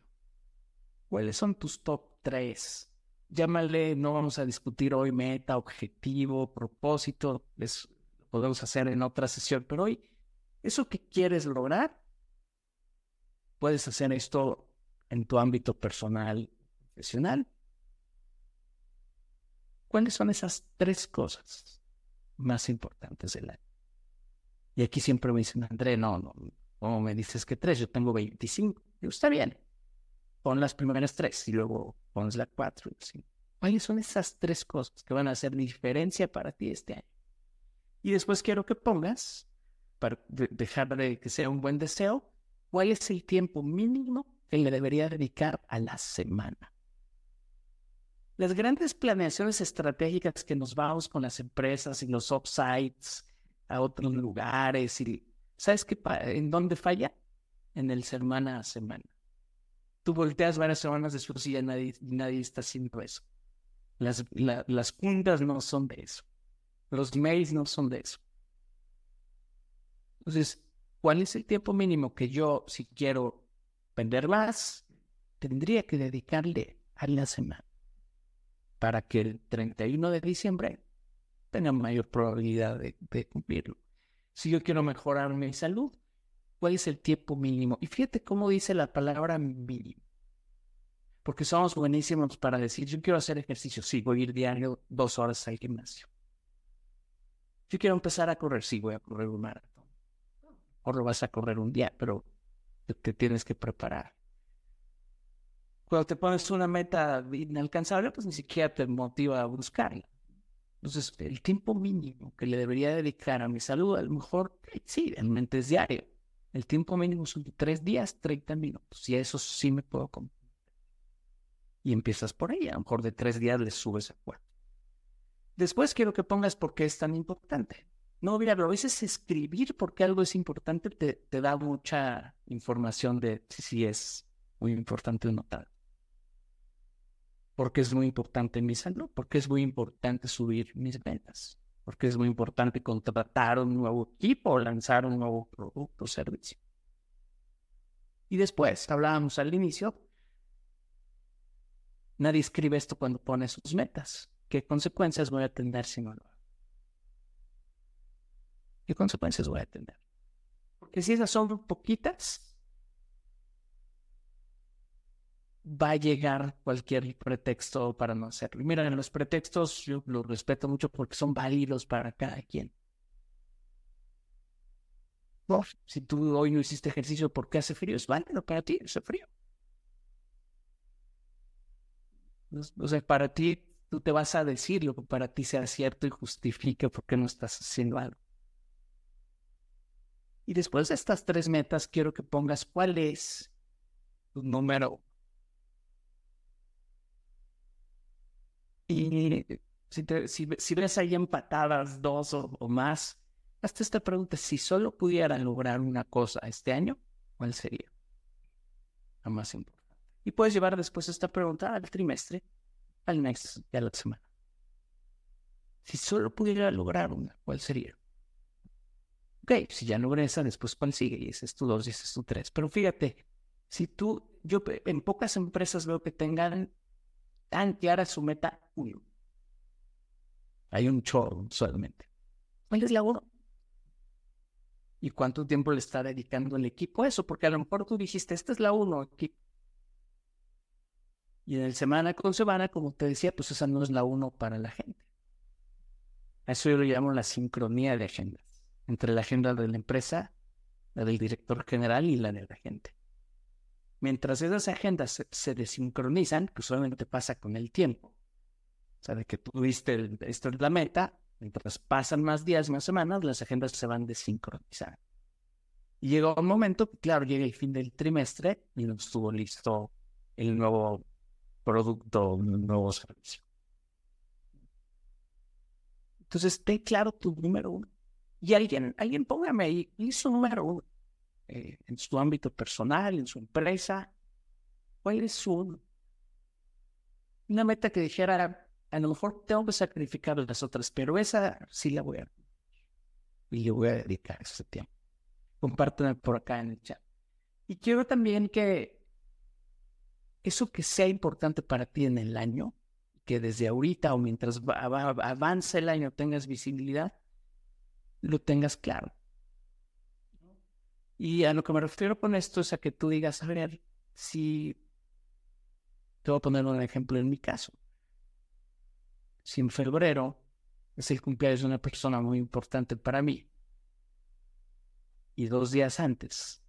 ¿Cuáles son tus top 3? Llámale, no vamos a discutir hoy meta, objetivo, propósito, les podemos hacer en otra sesión, pero hoy, eso que quieres lograr, puedes hacer esto en tu ámbito personal, profesional, ¿Cuáles son esas tres cosas más importantes del año? Y aquí siempre me dicen, André, no, no, ¿cómo me dices que tres? Yo tengo 25. Digo, está bien. Pon las primeras tres y luego pones la cuatro cinco. ¿Cuáles son esas tres cosas que van a hacer diferencia para ti este año? Y después quiero que pongas, para dejar de que sea un buen deseo, cuál es el tiempo mínimo que le debería dedicar a la semana las grandes planeaciones estratégicas que nos vamos con las empresas y los offsites a otros lugares y ¿sabes qué? ¿En dónde falla? En el semana a semana. Tú volteas varias semanas después y ya nadie, nadie está haciendo eso. Las, las juntas no son de eso. Los mails no son de eso. Entonces, ¿cuál es el tiempo mínimo que yo, si quiero vender más, tendría que dedicarle a la semana? para que el 31 de diciembre tenga mayor probabilidad de, cumplirlo. Si yo quiero mejorar mi salud, ¿cuál es el tiempo mínimo? Y fíjate cómo dice la palabra mínimo. Porque somos buenísimos para decir, yo quiero hacer ejercicio, sí, voy a ir diario dos horas al gimnasio. Yo quiero empezar a correr, sí, voy a correr un maratón. O lo vas a correr un día, pero te tienes que preparar cuando te pones una meta inalcanzable, pues ni siquiera te motiva a buscarla. Entonces, el tiempo mínimo que le debería dedicar a mi salud, a lo mejor, sí, realmente es diario. El tiempo mínimo son tres días, 30 minutos. Y eso sí me puedo comer. Y empiezas por ahí. A lo mejor de tres días le subes a cuatro. Después quiero que pongas por qué es tan importante. No, mira, pero a veces escribir por qué algo es importante te, te da mucha información de si es muy importante o no tal. porque es muy importante mi salud, porque es muy importante subir mis ventas, porque es muy importante contratar un nuevo equipo lanzar un nuevo producto o servicio. Y después, hablábamos al inicio, nadie escribe esto cuando pone sus metas. ¿Qué consecuencias voy a tener si no lo hago? ¿Qué consecuencias voy a tener? Porque si esas son poquitas, va a llegar cualquier pretexto para no hacerlo. Mira, los pretextos yo los respeto mucho porque son válidos para cada quien. si tú hoy no hiciste ejercicio porque hace frío, es válido para ti, hace frío. O sea, para ti, tú te vas a decir lo que para ti sea cierto y justifique por qué no estás haciendo algo. Y después de estas tres metas, quiero que pongas cuál es tu número. Y si, ves ahí empatadas dos o, o más, hasta esta pregunta, si solo pudiera lograr una cosa este año, ¿cuál sería? La más importante. Y puedes llevar después esta pregunta al trimestre, al mes y a la semana. Si solo pudiera lograr una, ¿cuál sería? Ok, si ya logré esa, después cuál sigue, y ese es tu dos y ese es tu tres. Pero fíjate, si tú, yo en pocas empresas veo que tengan tan clara su meta uno. Hay un chorro solamente. ¿Cuál es la uno? ¿Y cuánto tiempo le está dedicando el equipo a eso? Porque a lo mejor tú dijiste, esta es la uno, Y en el semana con semana, como te decía, pues esa no es la uno para la gente. A eso yo lo llamo la sincronía de agendas entre la agenda de la empresa, la del director general y la de la gente. Mientras esas agendas se, desincronizan, que usualmente pasa con el tiempo, o sea, de que tuviste esto es la meta, mientras pasan más días, más semanas, las agendas se van desincronizando. Y llega un momento, claro, llega el fin del trimestre y no estuvo listo el nuevo producto, el nuevo servicio. Entonces, ten claro tu número uno. Y alguien, alguien póngame ahí, su número uno, eh, en su ámbito personal, en su empresa, ¿cuál es su Una meta que dijera, a lo mejor tengo que sacrificar las otras, pero esa sí la voy a y le voy a dedicar ese tiempo. Compártanme por acá en el chat. Y quiero también que eso que sea importante para ti en el año, que desde ahorita o mientras avanza el año tengas visibilidad, lo tengas claro. Y a lo que me refiero con esto es a que tú digas, a ver, si te voy a poner un ejemplo en mi caso. Si en febrero es el cumpleaños de una persona muy importante para mí y dos días antes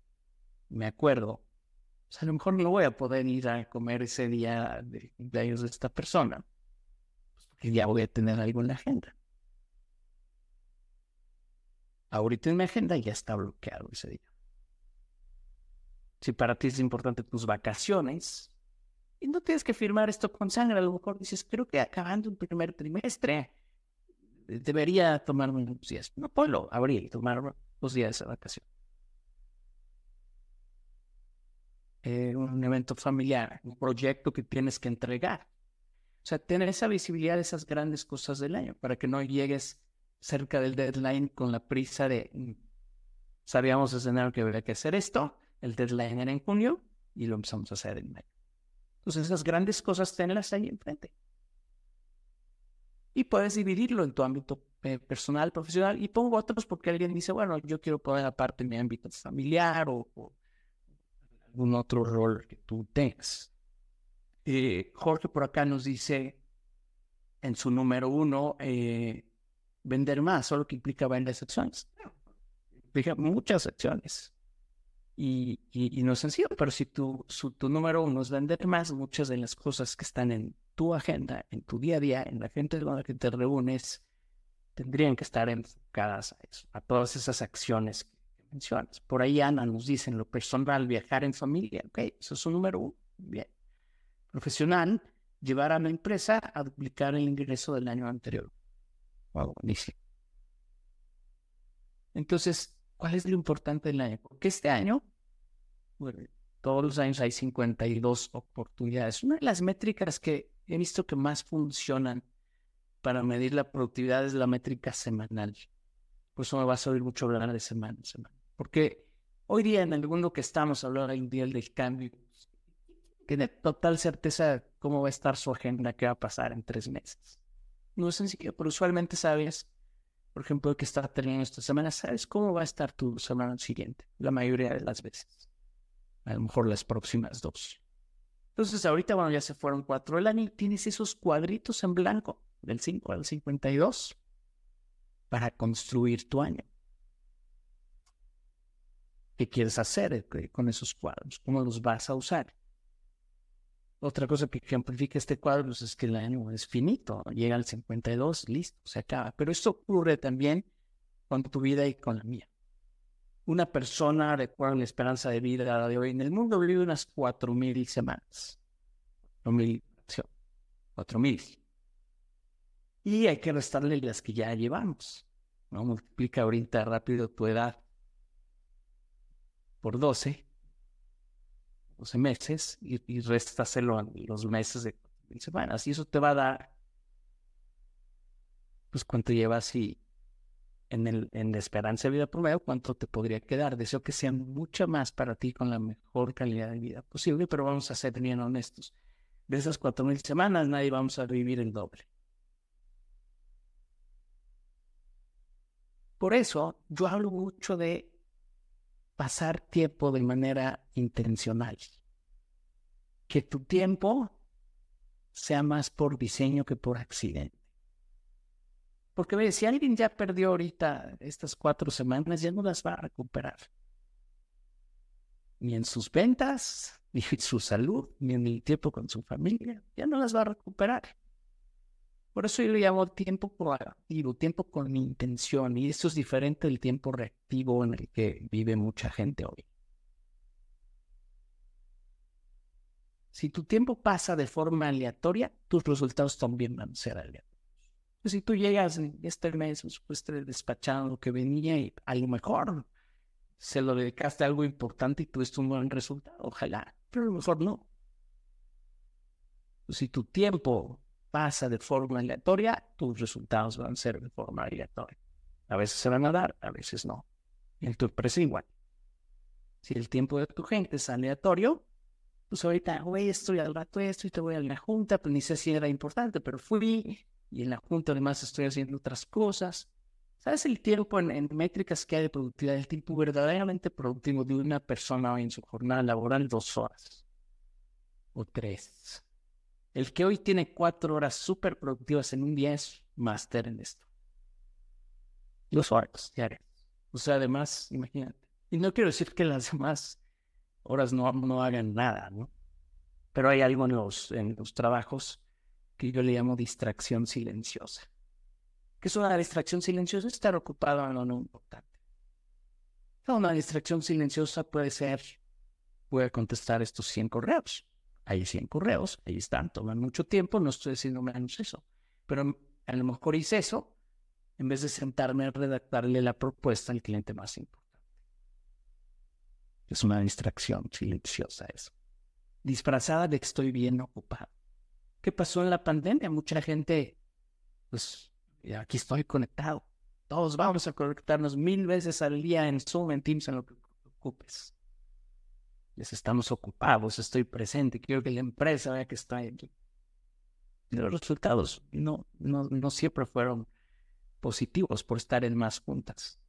me acuerdo, pues a lo mejor no voy a poder ir a comer ese día de cumpleaños de esta persona, pues porque ya voy a tener algo en la agenda. Ahorita en mi agenda ya está bloqueado ese día. Si para ti es importante tus vacaciones, y no tienes que firmar esto con sangre, a lo mejor dices, creo que acabando el primer trimestre, debería tomarme unos días. No puedo abrir y tomar dos días de vacación. Eh, un evento familiar, un proyecto que tienes que entregar. O sea, tener esa visibilidad de esas grandes cosas del año para que no llegues cerca del deadline con la prisa de mm, sabíamos escenario que había que hacer esto, el deadline era en junio y lo empezamos a hacer en mayo. Entonces esas grandes cosas tenlas ahí enfrente. Y puedes dividirlo en tu ámbito eh, personal, profesional, y pongo otros porque alguien dice, bueno, yo quiero poner aparte mi ámbito familiar o, algún otro rol que tú tengas. Eh, Jorge por acá nos dice en su número uno, eh, vender más, solo que implica vender acciones. Implica muchas acciones. Y, no es sencillo, pero si tu, tu número uno es vender más, muchas de las cosas que están en tu agenda, en tu día a día, en la gente con la que te reúnes, tendrían que estar enfocadas a eso, a todas esas acciones que mencionas. Por ahí Ana nos dice lo personal, viajar en familia, ok, eso es un número uno, bien. Profesional, llevar a la empresa a duplicar el ingreso del año anterior. Entonces, ¿cuál es lo importante del año? Porque este año, todos los años hay 52 oportunidades. Una de las métricas que he visto que más funcionan para medir la productividad es la métrica semanal. Por eso me va a salir mucho hablar de semana semana. Porque hoy día en el mundo que estamos hablando un día del cambio, tiene total certeza cómo va a estar su agenda, qué va a pasar en tres meses. No es sencillo, pero usualmente sabes, por ejemplo, que está terminando esta semana, sabes cómo va a estar tu semana siguiente, la mayoría de las veces. A lo mejor las próximas dos. Entonces, ahorita, bueno, ya se fueron cuatro del año y tienes esos cuadritos en blanco, del 5 al 52, para construir tu año. ¿Qué quieres hacer eh, con esos cuadros? ¿Cómo los vas a usar? Otra cosa que ejemplifica este cuadro pues, es que el año es finito, llega al 52, listo, se acaba. Pero esto ocurre también con tu vida y con la mía. Una persona, recuerda la esperanza de vida de hoy en el mundo, vive unas 4.000 semanas. 4.000, 4.000. Y hay que restarle las que ya llevamos. ¿no? Multiplica ahorita rápido tu edad por 12 12 meses y, y réstaselo a los meses de semanas. Y eso te va a dar, pues, cuánto llevas y en, el, en la esperanza de vida promedio, cuánto te podría quedar. Deseo que sea mucha más para ti con la mejor calidad de vida posible, pero vamos a ser bien honestos. De esas cuatro mil semanas, nadie vamos a vivir el doble. Por eso, yo hablo mucho de pasar tiempo de manera intencional. Que tu tiempo sea más por diseño que por accidente. Porque ve, si alguien ya perdió ahorita estas cuatro semanas, ya no las va a recuperar. Ni en sus ventas, ni en su salud, ni en el tiempo con su familia. Ya no las va a recuperar. Por eso yo le llamo tiempo proactivo, tiempo con intención, y eso es diferente del tiempo reactivo en el que vive mucha gente hoy. Si tu tiempo pasa de forma aleatoria, tus resultados también van a ser aleatorios. Si tú llegas este mes, pues despachando lo que venía y a lo mejor se lo dedicaste a algo importante y tuviste un buen resultado, ojalá, pero a lo mejor no. Si tu tiempo pasa de forma aleatoria, tus resultados van a ser de forma aleatoria. A veces se van a dar, a veces no. En tu empresa igual. Si el tiempo de tu gente es aleatorio, pues ahorita hago esto y al rato esto y te voy a la junta, pues ni sé si era importante, pero fui y en la junta además estoy haciendo otras cosas. ¿Sabes el tiempo en, métricas que hay de productividad? El tiempo verdaderamente productivo de una persona en su jornada laboral, dos horas o tres. El que hoy tiene cuatro horas súper productivas en un día es máster en esto. Dos horas diarias. O sea, además, imagínate. Y no quiero decir que las demás horas no, no hagan nada, ¿no? Pero hay algo en los, en los trabajos que yo le llamo distracción silenciosa. ¿Qué es una distracción silenciosa? Estar ocupado en lo no importante. Una distracción silenciosa puede ser, puede contestar estos 100 correos hay 100 correos, ahí están, toman mucho tiempo, no estoy diciendo menos eso, pero a lo mejor hice eso en vez de sentarme a redactarle la propuesta al cliente más importante. Es una distracción silenciosa eso. Disfrazada de que estoy bien ocupado. ¿Qué pasó en la pandemia? Mucha gente, pues, aquí estoy conectado. Todos vamos a conectarnos mil veces al día en Zoom, en Teams, en lo que ocupes estamos ocupados, estoy presente, quiero que la empresa vea que estoy aquí. los resultados no, no, no siempre fueron positivos por estar en más juntas.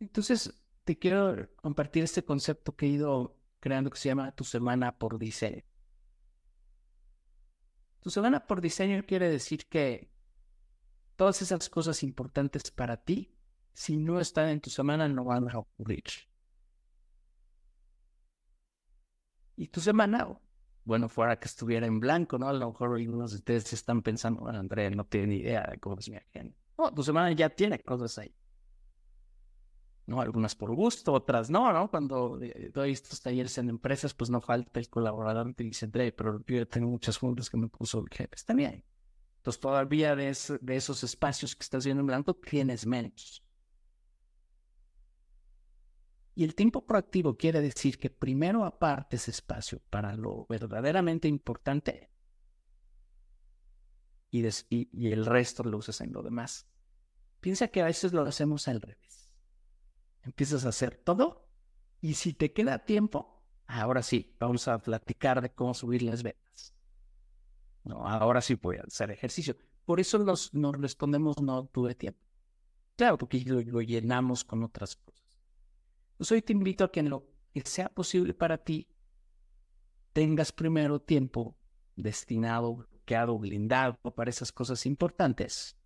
Entonces, te quiero compartir este concepto que he ido creando que se llama tu semana por diseño. Tu semana por diseño quiere decir que todas esas cosas importantes para ti, si no están en tu semana, no van a ocurrir. Y tu semana, bueno, fuera que estuviera en blanco, ¿no? A lo mejor algunos de ustedes están pensando, bueno, Andrea no tiene ni idea de cómo es mi agenda. No, tu semana ya tiene cosas ahí. ¿no? Algunas por gusto, otras no, ¿no? Cuando eh, doy estos talleres en empresas, pues no falta el colaborador que dice, André, pero yo tengo muchas juntas que me puso el jefe. Está bien. Entonces todavía de, de esos espacios que estás viendo en blanco, tienes menos. Y el tiempo proactivo quiere decir que primero apartes espacio para lo verdaderamente importante y, el resto lo usas en lo demás. Piensa que a veces lo hacemos al revés. Empiezas a hacer todo y si te queda tiempo, ahora sí, vamos a platicar de cómo subir las ventas. No, ahora sí voy a hacer ejercicio. Por eso nos respondemos no tuve tiempo. Claro, porque lo llenamos con otras cosas. Pues hoy te invito a que en lo que sea posible para ti, tengas primero tiempo destinado, bloqueado, blindado para esas cosas importantes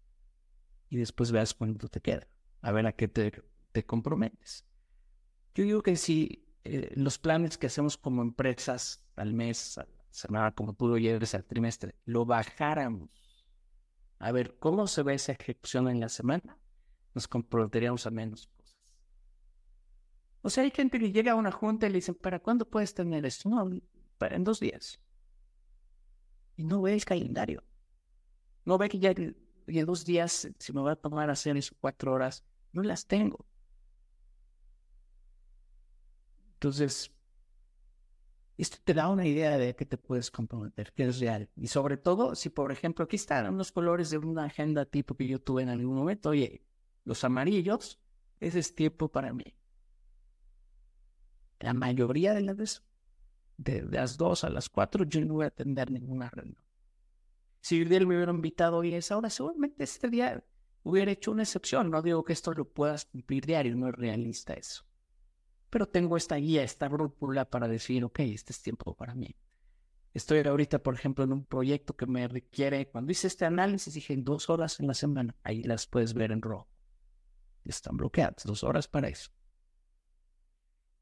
y después veas cuánto te queda, a ver a qué te, te comprometes. Yo digo que si eh, los planes que hacemos como empresas al mes, a la semana, como tú lo lleves al trimestre, lo bajáramos a ver cómo se ve esa ejecución en la semana, nos comprometeríamos a menos. O sea, hay gente que llega a una junta y le dicen, ¿para cuándo puedes tener esto? No, para en dos días. Y no ve el calendario. No ve que ya en dos días, si me va a tomar hacer eso cuatro horas, no las tengo. Entonces, esto te da una idea de que te puedes comprometer, que es real. Y sobre todo, si por ejemplo, aquí están unos colores de una agenda tipo que yo tuve en algún momento, oye, los amarillos, ese es tiempo para mí la mayoría de las veces, de, las dos a las cuatro, yo no voy a atender ninguna reunión. Si él me hubiera invitado hoy a esa hora, seguramente este día hubiera hecho una excepción. No digo que esto lo puedas cumplir diario, no es realista eso. Pero tengo esta guía, esta brújula para decir, ok, este es tiempo para mí. Estoy ahorita, por ejemplo, en un proyecto que me requiere, cuando hice este análisis, dije dos horas en la semana. Ahí las puedes ver en rojo. Están bloqueadas, dos horas para eso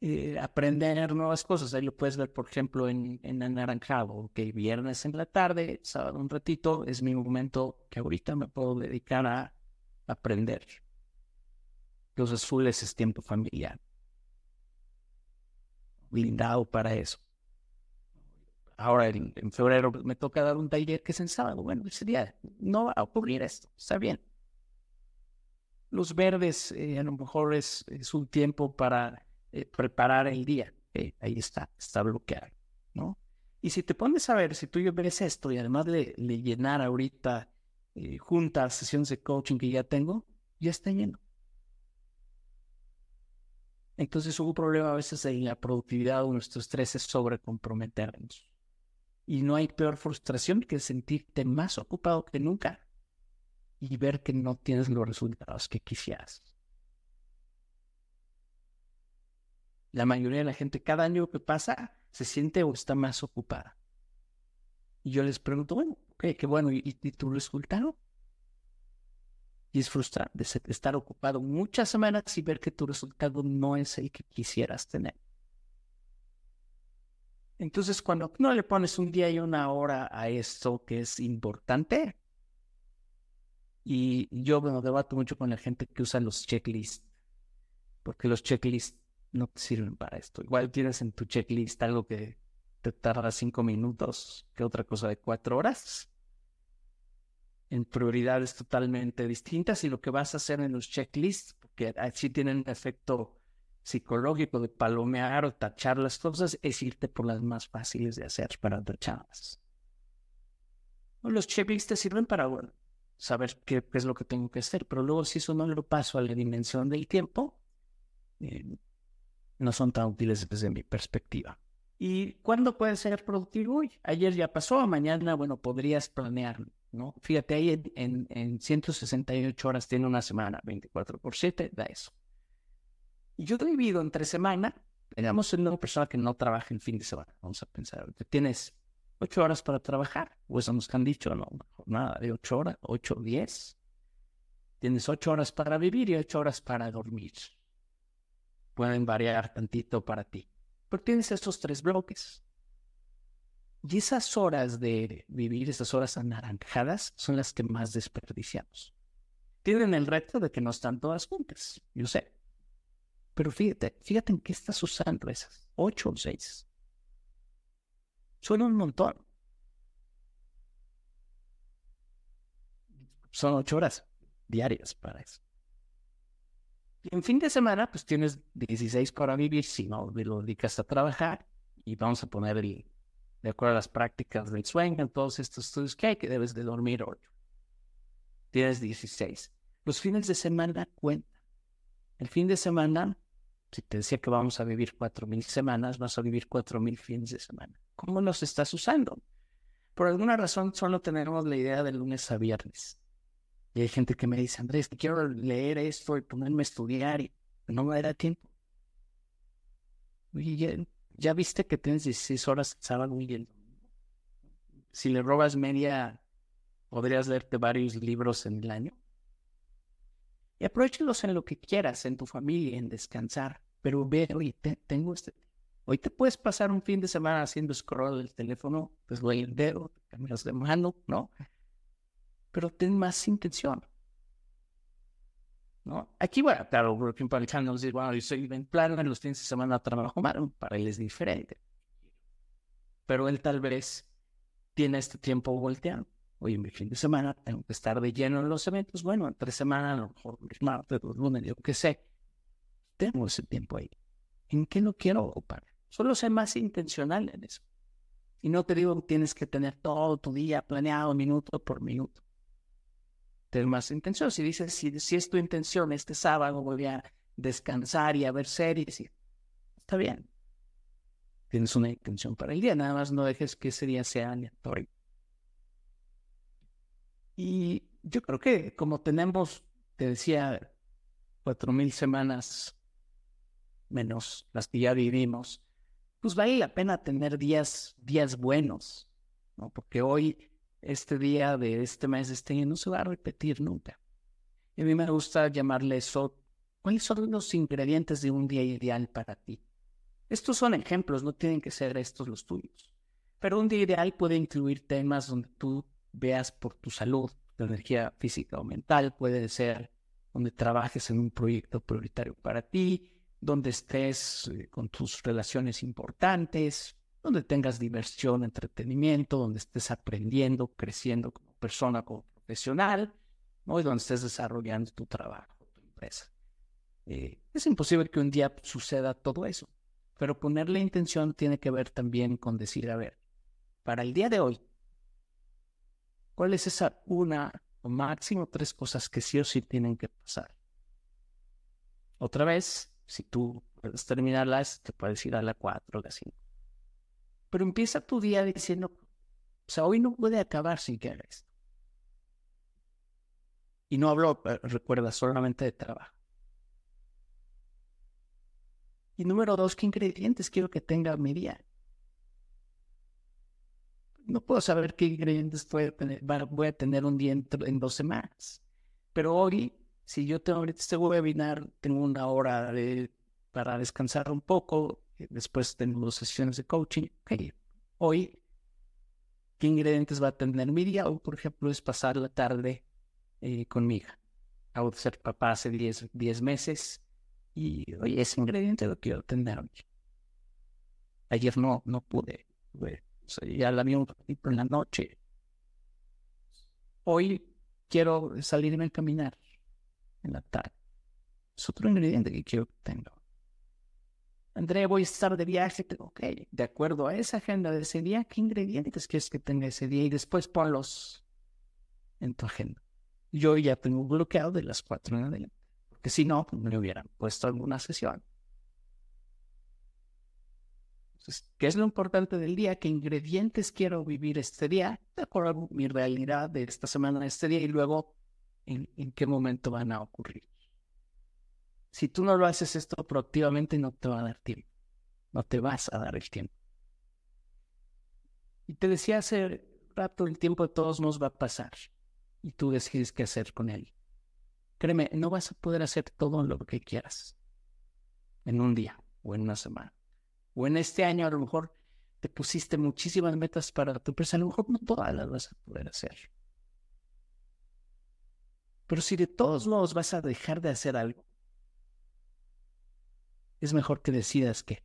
eh, aprender nuevas cosas. Ahí lo puedes ver, por ejemplo, en, en anaranjado, que viernes en la tarde, sábado un ratito, es mi momento que ahorita me puedo dedicar a aprender. Los azules es tiempo familiar. Blindado para eso. Ahora en, febrero me toca dar un taller que es en sábado. Bueno, ese día no va a ocurrir esto. Está bien. Los verdes eh, a lo mejor es, es un tiempo para eh, preparar el día. ahí está, está bloqueado, ¿no? Y si te pones a ver, si tú ves esto y además le, le llenar ahorita eh, juntas, sesiones de coaching que ya tengo, ya está lleno. Entonces hubo un problema a veces en la productividad o nuestro estrés es sobre comprometernos. Y no hay peor frustración que sentirte más ocupado que nunca y ver que no tienes los resultados que quisieras. La mayoría de la gente cada año que pasa se siente o está más ocupada. Y yo les pregunto, bueno, qué bueno, ¿y, tu resultado? Y es frustrante estar ocupado muchas semanas y ver que tu resultado no es el que quisieras tener. Entonces, cuando no le pones un día y una hora a esto que es importante, y yo me debato mucho con la gente que usa los checklists, porque los checklists no te sirven para esto. Igual tienes en tu checklist algo que te tarda cinco minutos que otra cosa de cuatro horas. En prioridades totalmente distintas y lo que vas a hacer en los checklists, porque así tienen un efecto psicológico de palomear o tachar las cosas, es irte por las más fáciles de hacer para tacharlas. Los checklists te sirven para saber qué, es lo que tengo que hacer, pero luego si eso no lo paso a la dimensión del tiempo, eh, no son tan útiles desde mi perspectiva. ¿Y cuándo puede ser productivo hoy? Ayer ya pasó, mañana, bueno, podrías planear, ¿no? Fíjate, ahí en, en 168 horas tiene una semana, 24 por 7, da eso. Yo divido entre semana, digamos, en una persona que no trabaja el fin de semana, vamos a pensar, tienes 8 horas para trabajar, o eso nos han dicho, ¿no? Jornada de 8 horas, 8 o 10. Tienes 8 horas para vivir y 8 horas para dormir pueden variar tantito para ti. Pero tienes estos tres bloques. Y esas horas de vivir, esas horas anaranjadas, son las que más desperdiciamos. Tienen el reto de que no están todas juntas, yo sé. Pero fíjate, fíjate en qué estás usando esas, ocho o seis. Son un montón. Son ocho horas diarias para eso. En fin de semana, pues tienes 16 para vivir, si no lo dedicas a trabajar, y vamos a poner el, de acuerdo a las prácticas del sueño, en todos estos estudios que hay, que debes de dormir 8. Tienes 16. Los fines de semana cuentan. El fin de semana, si te decía que vamos a vivir 4.000 semanas, vas a vivir 4.000 fines de semana. ¿Cómo los estás usando? Por alguna razón solo tenemos la idea de lunes a viernes. Y hay gente que me dice, Andrés, quiero leer esto y ponerme a estudiar y no me da tiempo. Y ya, viste que tienes 16 horas sábado y el Si le robas media, podrías leerte varios libros en el año. Y aprovechalos en lo que quieras, en tu familia, en descansar. Pero ve, oye, tengo este. Hoy te puedes pasar un fin de semana haciendo scroll del teléfono, pues voy el dedo, cambias de mano, ¿no? Pero ten más intención. ¿no? Aquí, bueno, claro, ejemplo, Alejandro nos dice, bueno, yo soy en plan, en los fines de semana trabajo mal, para él es diferente. Pero él tal vez tiene este tiempo volteado. Oye, mi fin de semana tengo que estar de lleno en los eventos. Bueno, en tres semanas, a lo mejor martes, lunes, yo qué sé. Tengo ese tiempo ahí. ¿En qué no quiero ocupar? Solo sé más intencional en eso. Y no te digo que tienes que tener todo tu día planeado minuto por minuto tener más intención. Si dices, si, si es tu intención, este sábado voy a descansar y a ver series, está bien. Tienes una intención para el día, nada más no dejes que ese día sea aleatorio. Y yo creo que como tenemos, te decía, cuatro mil semanas menos las que ya vivimos, pues vale la pena tener días, días buenos, ¿no? Porque hoy este día de este mes, este año, no se va a repetir nunca. Y a mí me gusta llamarle eso, ¿cuáles son los ingredientes de un día ideal para ti? Estos son ejemplos, no tienen que ser estos los tuyos. Pero un día ideal puede incluir temas donde tú veas por tu salud, tu energía física o mental, puede ser donde trabajes en un proyecto prioritario para ti, donde estés eh, con tus relaciones importantes, donde tengas diversión, entretenimiento, donde estés aprendiendo, creciendo como persona, como profesional, ¿no? y donde estés desarrollando tu trabajo, tu empresa. Eh, es imposible que un día suceda todo eso, pero ponerle intención tiene que ver también con decir, a ver, para el día de hoy, ¿cuál es esa una o máximo tres cosas que sí o sí tienen que pasar? Otra vez, si tú puedes terminarlas, te puedes ir a la cuatro, la cinco. Pero empieza tu día diciendo, o sea, hoy no puede acabar sin que haga esto. Y no hablo, eh, recuerda, solamente de trabajo. Y número dos, ¿qué ingredientes quiero que tenga mi día? No puedo saber qué ingredientes voy a tener, un día en, dos semanas. Pero hoy, si yo tengo ahorita este webinar, tengo una hora para descansar un poco, Después tenemos sesiones de coaching. Hoy, ¿qué ingredientes va a tener mi día? Hoy, por ejemplo, es pasar la tarde eh, con mi hija. Acabo de ser papá hace 10 meses y hoy ese ingrediente lo quiero tener hoy. Ayer no, no pude. ya la vi un ratito en la noche. Hoy quiero salirme a caminar en la tarde. Es otro ingrediente que quiero que tenga. André, voy a estar de viaje. Ok, de acuerdo a esa agenda de ese día, ¿qué ingredientes quieres que tenga ese día? Y después ponlos en tu agenda. Yo ya tengo bloqueado de las cuatro en adelante. Porque si no, pues, me hubieran puesto alguna sesión. Entonces, ¿qué es lo importante del día? ¿Qué ingredientes quiero vivir este día? De acuerdo a mi realidad de esta semana, este día, y luego en qué momento van a ocurrir. Si tú no lo haces esto proactivamente, no te va a dar tiempo. No te vas a dar el tiempo. Y te decía hace rato, el tiempo de todos nos va a pasar. Y tú decides qué hacer con él. Créeme, no vas a poder hacer todo lo que quieras en un día o en una semana. O en este año a lo mejor te pusiste muchísimas metas para tu empresa, a lo mejor no todas las vas a poder hacer. Pero si de todos modos vas a dejar de hacer algo, es mejor que decidas que.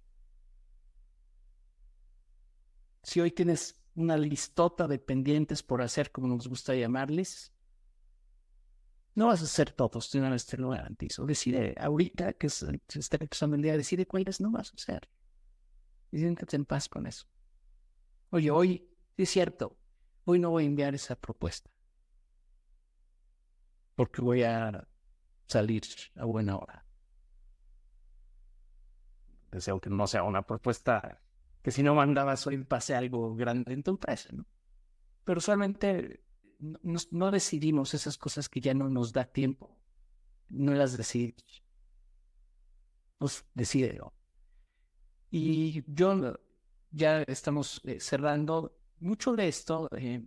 Si hoy tienes una listota de pendientes por hacer, como nos gusta llamarles, No vas a hacer todos, te lo garantizo. Decide ahorita que se está empezando el día, decide cuáles no vas a hacer. Y siéntate en paz con eso. Oye, hoy, es cierto, hoy no voy a enviar esa propuesta. Porque voy a salir a buena hora. Deseo que no sea una propuesta que si no mandabas hoy pase algo grande en tu empresa, ¿no? Pero usualmente no, decidimos esas cosas que ya no nos da tiempo. No las decidimos. Pues decídelo. Y yo ya estamos eh, cerrando mucho de esto. Eh,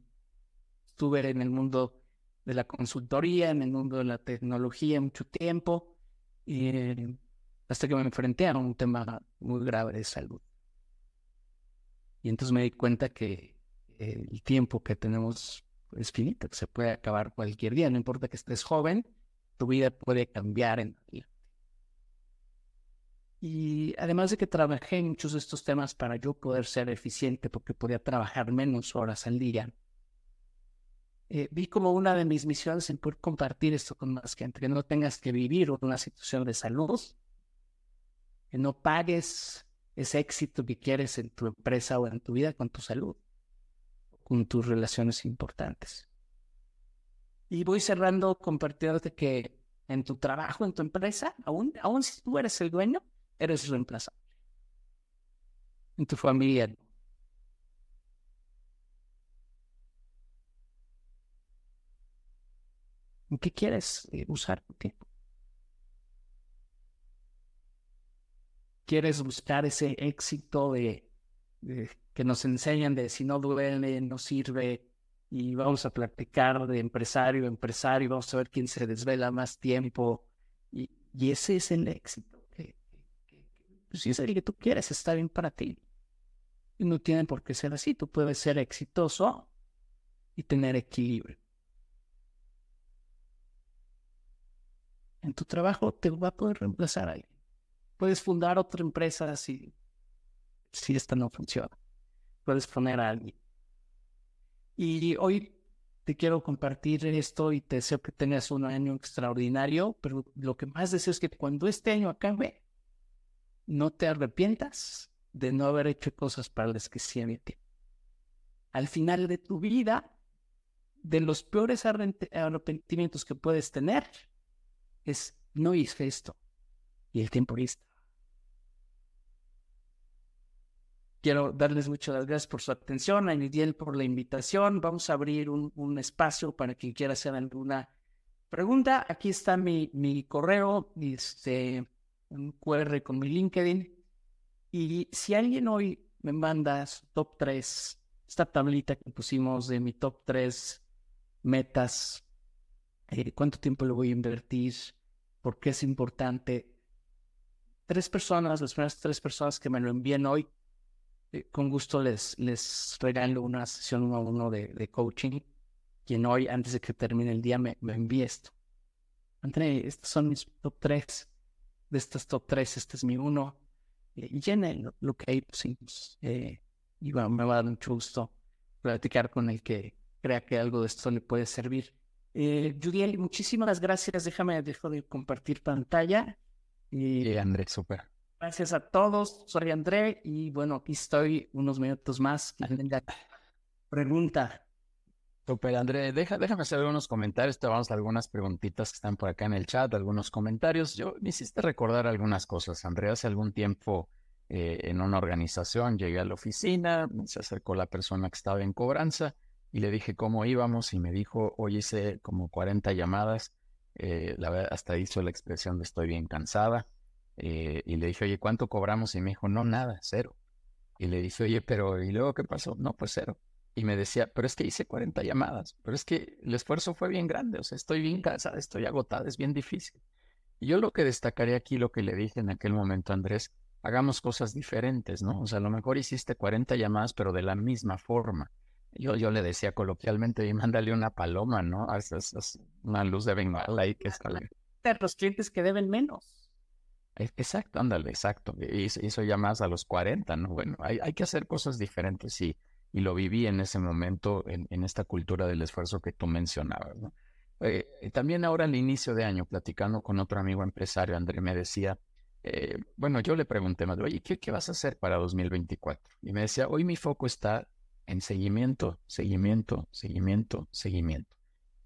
estuve en el mundo de la consultoría, en el mundo de la tecnología mucho tiempo, eh, hasta que me enfrenté a un tema muy grave de salud. Y entonces me di cuenta que el tiempo que tenemos es finito, se puede acabar cualquier día, no importa que estés joven, tu vida puede cambiar en. Y además de que trabajé en muchos de estos temas para yo poder ser eficiente, porque podía trabajar menos horas al día, eh, vi como una de mis misiones en poder compartir esto con más gente, que no tengas que vivir una situación de salud, no pagues ese éxito que quieres en tu empresa o en tu vida con tu salud con tus relaciones importantes. Y voy cerrando compartiéndote que en tu trabajo, en tu empresa, aún, aún si tú eres el dueño, eres reemplazable. En tu familia. ¿En qué quieres eh, usar tu tiempo? ¿Quieres buscar ese éxito de que nos enseñan de si no duele, no sirve, y vamos a platicar de empresario a empresario, vamos a ver quién se desvela más tiempo, y, ese es el éxito. Pues, si es el que tú quieres, está bien para ti. Y no tiene por qué ser así, tú puedes ser exitoso y tener equilibrio. En tu trabajo te va a poder reemplazar ahí. Puedes fundar otra empresa si si esta no funciona. Puedes poner a alguien. Y hoy te quiero compartir esto y te deseo que tengas un año extraordinario, pero lo que más deseo es que cuando este año acabe, no te arrepientas de no haber hecho cosas para las que sí había tiempo. Al final de tu vida, de los peores arrepentimientos que puedes tener, es no hice esto y el tiempo listo. Quiero darles muchas gracias por su atención, a Nidiel por la invitación. Vamos a abrir un, espacio para quien quiera hacer alguna pregunta. Aquí está mi, mi correo, este, un QR con mi LinkedIn. Y si alguien hoy me manda su top 3, esta tablita que pusimos de mi top 3 metas, eh, cuánto tiempo le voy a invertir, por qué es importante. Tres personas, las primeras tres personas que me lo envíen hoy, eh, con gusto les, les regalo una sesión uno a uno de, coaching. Quien hoy, antes de que termine el día, me, me envíe esto. André, estos son mis top 3. De estos top 3, este es mi uno. Eh, lo, que hay y bueno, me va a dar mucho gusto platicar con el que crea que algo de esto le puede servir. Eh, Judiel, muchísimas gracias. Déjame, dejo de compartir pantalla. Y André, súper. Gracias a todos. Soy André y bueno, aquí estoy unos minutos más. Pregunta. Super, André, deja, déjame hacer unos comentarios. Te vamos a algunas preguntitas que están por acá en el chat, algunos comentarios. Yo me hiciste recordar algunas cosas. André, hace algún tiempo eh, en una organización llegué a la oficina, se acercó la persona que estaba en cobranza y le dije cómo íbamos y me dijo, hoy hice como 40 llamadas. Eh, la verdad, hasta hizo la expresión de estoy bien cansada. Eh, y le dije, oye, ¿cuánto cobramos? Y me dijo, no, nada, cero. Y le dije, oye, pero ¿y luego qué pasó? No, pues cero. Y me decía, pero es que hice 40 llamadas, pero es que el esfuerzo fue bien grande, o sea, estoy bien cansada, estoy agotada, es bien difícil. Y yo lo que destacaría aquí, lo que le dije en aquel momento, Andrés, hagamos cosas diferentes, ¿no? O sea, a lo mejor hiciste 40 llamadas, pero de la misma forma. Yo, yo le decía coloquialmente, y mándale una paloma, ¿no? Haz, una luz de bengala ahí que está. Los clientes que deben menos. Exacto, ándale, exacto. Y eso ya más a los 40, ¿no? Bueno, hay, hay que hacer cosas diferentes y, y lo viví en ese momento, en, en, esta cultura del esfuerzo que tú mencionabas, ¿no? Eh, también ahora al inicio de año, platicando con otro amigo empresario, André, me decía, eh, bueno, yo le pregunté, oye, ¿qué, ¿qué vas a hacer para 2024? Y me decía, hoy mi foco está en seguimiento, seguimiento, seguimiento, seguimiento.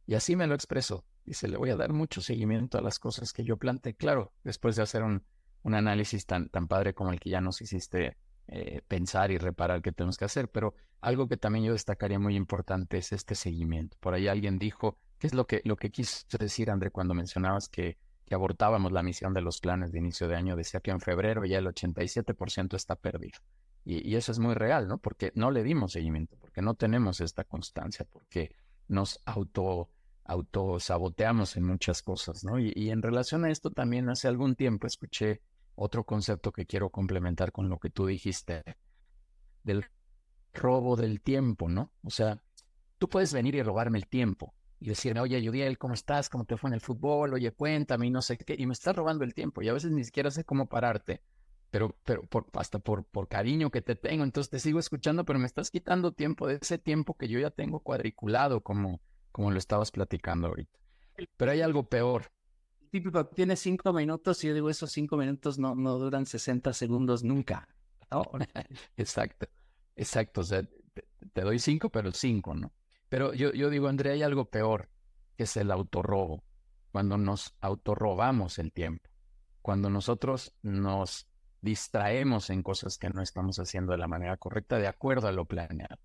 Y así me lo expresó. Dice, le voy a dar mucho seguimiento a las cosas que yo planteé. Claro, después de hacer un, análisis tan, tan padre como el que ya nos hiciste eh, pensar y reparar qué tenemos que hacer, pero algo que también yo destacaría muy importante es este seguimiento. Por ahí alguien dijo, ¿qué es lo que, lo que quiso decir, André, cuando mencionabas que, que abortábamos la misión de los planes de inicio de año? Decía que en febrero ya el 87% está perdido. Y, eso es muy real, ¿no? Porque no le dimos seguimiento, porque no tenemos esta constancia, porque nos auto autosaboteamos en muchas cosas, ¿no? Y, en relación a esto también hace algún tiempo escuché otro concepto que quiero complementar con lo que tú dijiste, del robo del tiempo, ¿no? O sea, tú puedes venir y robarme el tiempo y decirme, oye, Yudiel, ¿cómo estás? ¿Cómo te fue en el fútbol? Oye, cuéntame y no sé qué. Y me estás robando el tiempo y a veces ni siquiera sé cómo pararte, pero, pero por, hasta por, por cariño que te tengo, entonces te sigo escuchando, pero me estás quitando tiempo de ese tiempo que yo ya tengo cuadriculado, como, como lo estabas platicando ahorita. Pero hay algo peor, típico, tiene cinco minutos y yo digo, esos cinco minutos no, no duran 60 segundos nunca. exacto, exacto. O sea, te, doy cinco, pero cinco, ¿no? Pero yo, yo digo, Andrea, hay algo peor, que es el autorrobo. Cuando nos autorrobamos el tiempo. Cuando nosotros nos distraemos en cosas que no estamos haciendo de la manera correcta, de acuerdo a lo planeado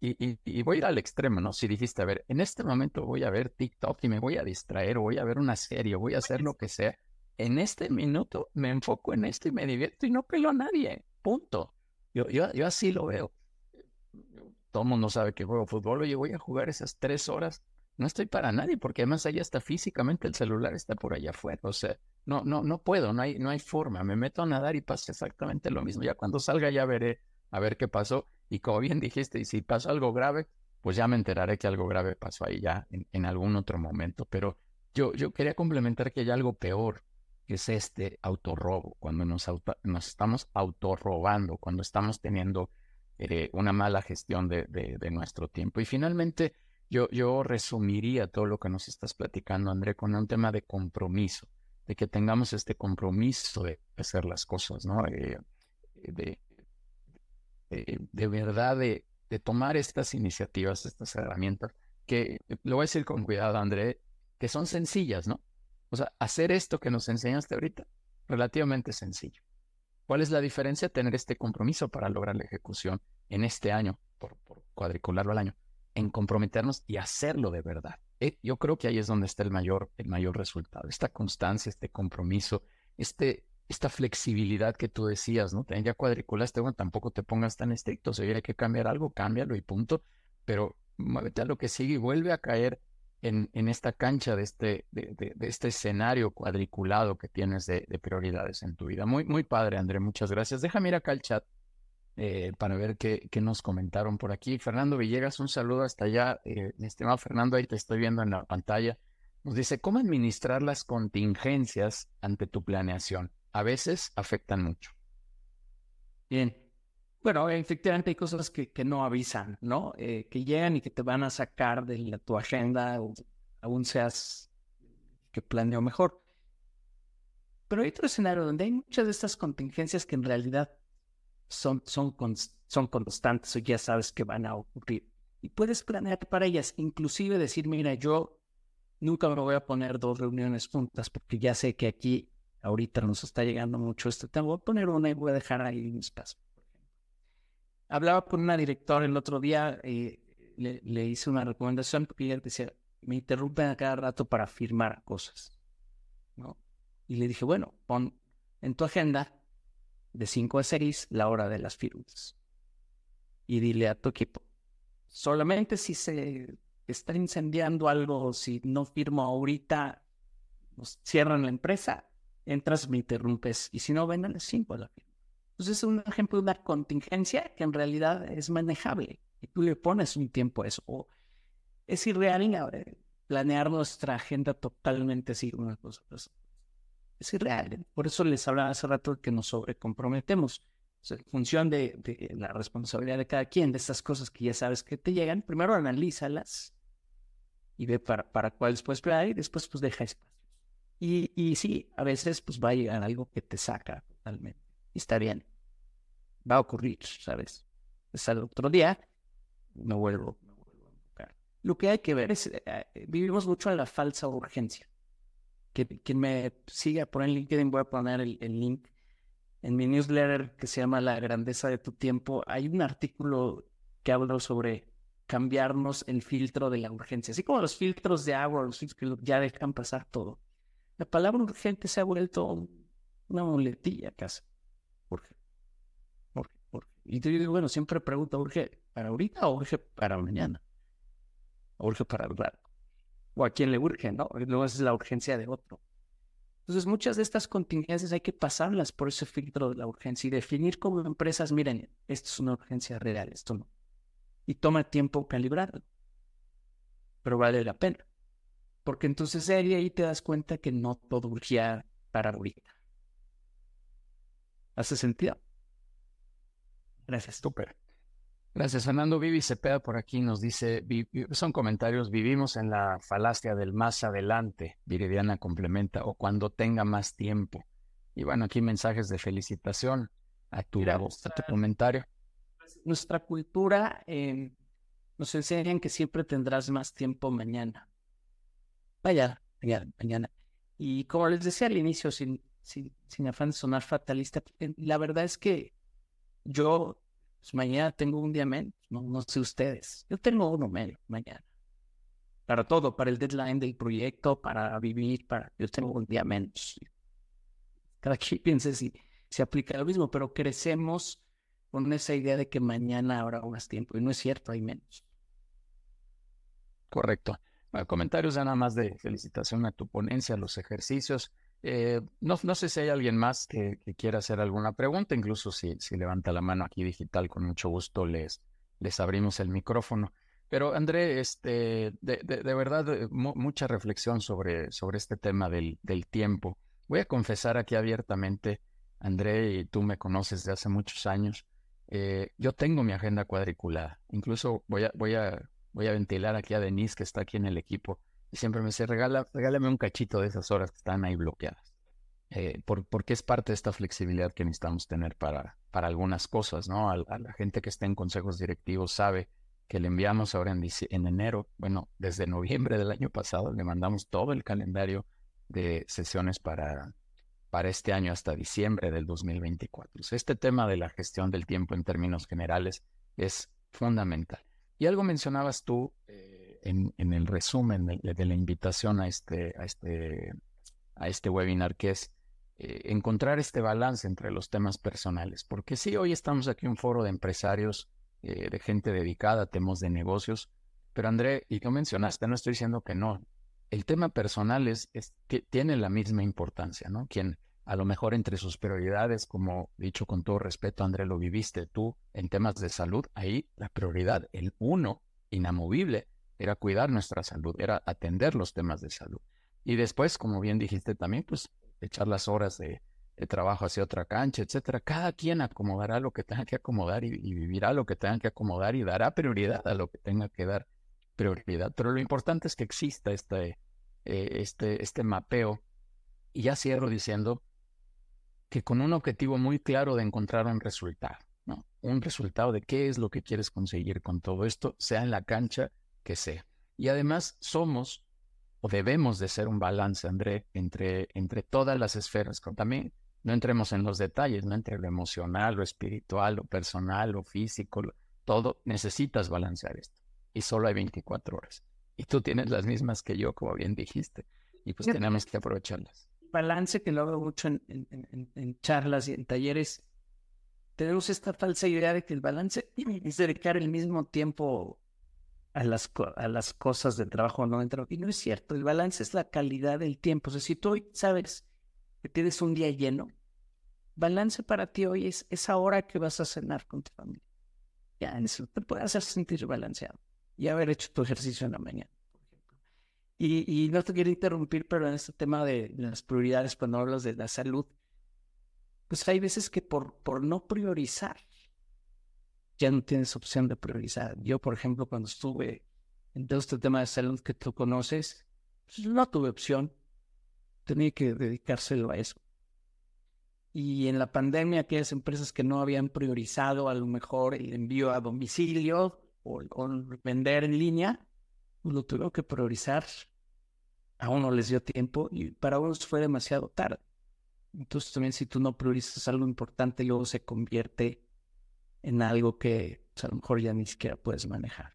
y, voy a ir al extremo, ¿no? Si dijiste, a ver, en este momento voy a ver TikTok y me voy a distraer, voy a ver una serie, voy a hacer lo que sea. En este minuto me enfoco en esto y me divierto y no pelo a nadie. Punto. Yo, yo, yo así lo veo. Todo el mundo sabe que juego fútbol. Oye, voy a jugar esas tres horas. No estoy para nadie, porque además allá está físicamente el celular está por allá afuera. O sea, no, no, no puedo, no hay, no hay forma. Me meto a nadar y pasa exactamente lo mismo. Ya cuando salga ya veré a ver qué pasó. Y como bien dijiste, y si pasó algo grave, pues ya me enteraré que algo grave pasó ahí ya en, algún otro momento. Pero yo, yo quería complementar que hay algo peor, que es este autorrobo, cuando nos, nos estamos autorrobando, cuando estamos teniendo eh, una mala gestión de, de, nuestro tiempo. Y finalmente, yo, resumiría todo lo que nos estás platicando, André, con un tema de compromiso, de que tengamos este compromiso de hacer las cosas, ¿no? Eh, de, eh, de verdad de, tomar estas iniciativas, estas herramientas, que lo voy a decir con cuidado, André, que son sencillas, ¿no? O sea, hacer esto que nos enseñaste ahorita, relativamente sencillo. ¿Cuál es la diferencia? Tener este compromiso para lograr la ejecución en este año, por, cuadricularlo al año, en comprometernos y hacerlo de verdad. Eh, yo creo que ahí es donde está el mayor, el mayor resultado. Esta constancia, este compromiso, este esta flexibilidad que tú decías, ¿no? Ya cuadriculaste, bueno, tampoco te pongas tan estricto, si hay que cambiar algo, cámbialo y punto, pero muévete a lo que sigue y vuelve a caer en, en esta cancha de este, de, este escenario cuadriculado que tienes de, prioridades en tu vida. Muy, muy padre, André, muchas gracias. Déjame ir acá al chat eh, para ver qué, nos comentaron por aquí. Fernando Villegas, un saludo hasta allá. Eh, mi estimado Fernando, ahí te estoy viendo en la pantalla. Nos dice, ¿cómo administrar las contingencias ante tu planeación? a veces afectan mucho. Bien. Bueno, efectivamente hay cosas que, que no avisan, ¿no? Eh, que llegan y que te van a sacar de tu agenda o aún seas que planeo mejor. Pero hay otro escenario donde hay muchas de estas contingencias que en realidad son, son, son constantes o ya sabes que van a ocurrir. Y puedes planear para ellas, inclusive decir, mira, yo nunca me voy a poner dos reuniones juntas porque ya sé que aquí ahorita nos está llegando mucho este tema. Voy a poner una y voy a dejar ahí un espacio. Hablaba con una directora el otro día eh, le, le, hice una recomendación porque ella decía, me interrumpen a cada rato para firmar cosas. ¿no? Y le dije, bueno, pon en tu agenda de 5 a 6 la hora de las firmas. Y dile a tu equipo, solamente si se está incendiando algo, si no firmo ahorita, nos cierran la empresa, entras, me interrumpes, y si no, ven a las 5 la firma. Entonces es un ejemplo de una contingencia que en realidad es manejable y tú le pones un tiempo a eso. es irreal eh, planear nuestra agenda totalmente así una cosa. Pues, es irreal. Por eso les hablaba hace rato que nos sobrecomprometemos. O en función de, de, la responsabilidad de cada quien, de estas cosas que ya sabes que te llegan, primero analízalas y ve para, para cuál después esperar y después pues deja espacio. Y, y sí, a veces pues va a llegar algo que te saca totalmente. Y está bien. Va a ocurrir, ¿sabes? Es el otro día, me vuelvo, a. Lo que hay que ver es, eh, eh, vivimos mucho en la falsa urgencia. Que, quien me siga por en LinkedIn, voy a poner el, el link en mi newsletter que se llama La grandeza de tu tiempo. Hay un artículo que habla sobre cambiarnos el filtro de la urgencia. Así como los filtros de agua, los filtros que ya dejan pasar todo. La palabra urgente se ha vuelto una muletilla casi. Urge. Urge, urge. Y yo digo, bueno, siempre pregunto, ¿urge para ahorita o urge para mañana? ¿O urge para el rato? O a quién le urge, ¿no? Luego es la urgencia de otro. Entonces, muchas de estas contingencias hay que pasarlas por ese filtro de la urgencia y definir como empresas, miren, esto es una urgencia real, esto no. Y toma tiempo calibrarlo. Pero vale la pena. Porque entonces ahí te das cuenta que no todo urgía para ahorita. ¿Hace sentido? Gracias. Súper. Gracias, Fernando. Vivi Cepeda por aquí nos dice, son comentarios, vivimos en la falacia del más adelante, Viridiana complementa, o cuando tenga más tiempo. Y bueno, aquí mensajes de felicitación a tu, comentario. Nuestra cultura eh, nos enseña que siempre tendrás más tiempo mañana. Vaya, mañana, mañana. Y como les decía al inicio, sin, sin, sin afán de sonar fatalista, eh, la verdad es que yo pues mañana tengo un día menos, no, sé ustedes. Yo tengo uno menos mañana. Para todo, para el deadline del proyecto, para vivir, para... Yo tengo un día menos. Cada quien piense si se aplica lo mismo, pero crecemos con esa idea de que mañana habrá más tiempo. Y no es cierto, hay menos. Correcto. comentarios ya nada más de felicitación a tu ponencia, a los ejercicios. Eh, no, no, sé si hay alguien más que, quiera hacer alguna pregunta, incluso si, si, levanta la mano aquí digital, con mucho gusto les, les abrimos el micrófono. Pero André, este, de, de, verdad, eh, mucha reflexión sobre, sobre este tema del, del, tiempo. Voy a confesar aquí abiertamente, André, y tú me conoces de hace muchos años, eh, yo tengo mi agenda cuadriculada. Incluso voy a, voy, a, voy a ventilar aquí a Denise, que está aquí en el equipo y siempre me dice, Regala, regálame un cachito de esas horas que están ahí bloqueadas. Eh, porque es parte de esta flexibilidad que necesitamos tener para, para algunas cosas, ¿no? A, la gente que está en consejos directivos sabe que le enviamos ahora en, en enero, bueno, desde noviembre del año pasado, le mandamos todo el calendario de sesiones para, para este año hasta diciembre del 2024. este tema de la gestión del tiempo en términos generales es fundamental. Y algo mencionabas tú, eh, en, el resumen de, la invitación a este, a este, a este webinar, que es eh, encontrar este balance entre los temas personales. Porque sí, hoy estamos aquí un foro de empresarios, eh, de gente dedicada a temas de negocios, pero André, y tú mencionaste, no estoy diciendo que no, el tema personal es, tiene la misma importancia, ¿no? Quien a lo mejor entre sus prioridades, como dicho con todo respeto, André, lo viviste tú en temas de salud, ahí la prioridad, el uno, inamovible, era cuidar nuestra salud, era atender los temas de salud. Y después, como bien dijiste también, pues echar las horas de, trabajo hacia otra cancha, etcétera. Cada quien acomodará lo que tenga que acomodar y, vivirá lo que tenga que acomodar y dará prioridad a lo que tenga que dar prioridad. Pero lo importante es que exista este, eh, este, este mapeo. Y ya cierro diciendo que con un objetivo muy claro de encontrar un resultado. Un resultado de qué es lo que quieres conseguir con todo esto, sea en la cancha que sea. Y además somos o debemos de ser un balance, André, entre, entre todas las esferas. También no entremos en los detalles, no entre lo emocional, lo espiritual, lo personal, lo físico, todo. Necesitas balancear esto. Y solo hay 24 horas. Y tú tienes las mismas que yo, como bien dijiste. Y pues tenemos que aprovecharlas. Balance que lo hago mucho en, en charlas y en talleres. Tenemos esta falsa idea de que el balance es dedicar el mismo tiempo a las, a las cosas del trabajo no dentro. Y no es cierto, el balance es la calidad del tiempo. O sea, si tú hoy sabes que tienes un día lleno, balance para ti hoy es esa hora que vas a cenar con tu familia. Ya, eso te puede hacer sentir balanceado y haber hecho tu ejercicio en la mañana. Y, y no te quiero interrumpir, pero en este tema de las prioridades, cuando hablas de la salud, pues hay veces que por, por no priorizar, ya no tienes opción de priorizar. Yo, por ejemplo, cuando estuve en todo este tema de salud que tú conoces, pues, no tuve opción. Tenía que dedicárselo a eso. Y en la pandemia, aquellas empresas que no habían priorizado a lo mejor el envío a domicilio o, vender en línea, pues, lo tuvieron que priorizar. A uno les dio tiempo y para unos fue demasiado tarde. Entonces también si tú no priorizas algo importante, luego se convierte en algo que pues, a lo mejor ya ni siquiera puedes manejar.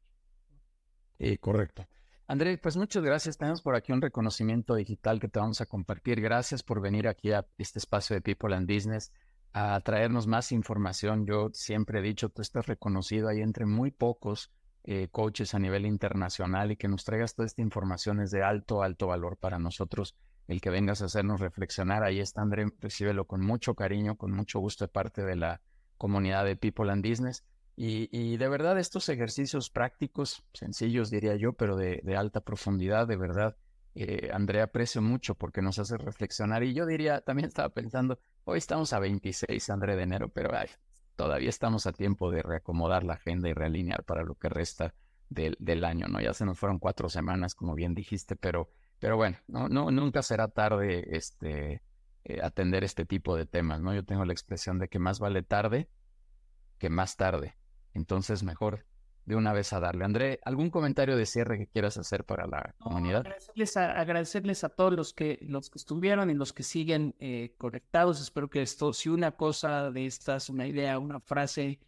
Eh, correcto. André, pues muchas gracias. Tenemos por aquí un reconocimiento digital que te vamos a compartir. Gracias por venir aquí a este espacio de People and Business a traernos más información. Yo siempre he dicho, tú estás reconocido ahí entre muy pocos eh, coaches a nivel internacional y que nos traigas toda esta información es de alto, alto valor para nosotros. El que vengas a hacernos reflexionar, ahí está André, recíbelo con mucho cariño, con mucho gusto de parte de la comunidad de People and Business. Y, de verdad estos ejercicios prácticos, sencillos diría yo, pero de, alta profundidad, de verdad, eh, Andrea aprecio mucho porque nos hace reflexionar. Y yo diría, también estaba pensando, hoy estamos a 26, André, de enero, pero todavía estamos a tiempo de reacomodar la agenda y realinear para lo que resta del, del, año, ¿no? Ya se nos fueron cuatro semanas, como bien dijiste, pero, pero bueno, no, no, nunca será tarde este, eh, atender este tipo de temas, ¿no? Yo tengo la expresión de que más vale tarde que más tarde. Entonces, mejor de una vez a darle. André, ¿algún comentario de cierre que quieras hacer para la comunidad? Agradecerles a, agradecerles a todos los que, los que estuvieron y los que siguen eh, conectados. Espero que esto, si una cosa de estas, una idea, una frase,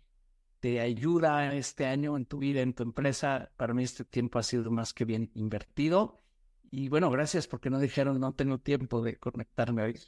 te ayuda este año en tu vida, en tu empresa, para mí este tiempo ha sido más que bien invertido. Y bueno, gracias porque no dijeron, no tengo tiempo de conectarme hoy.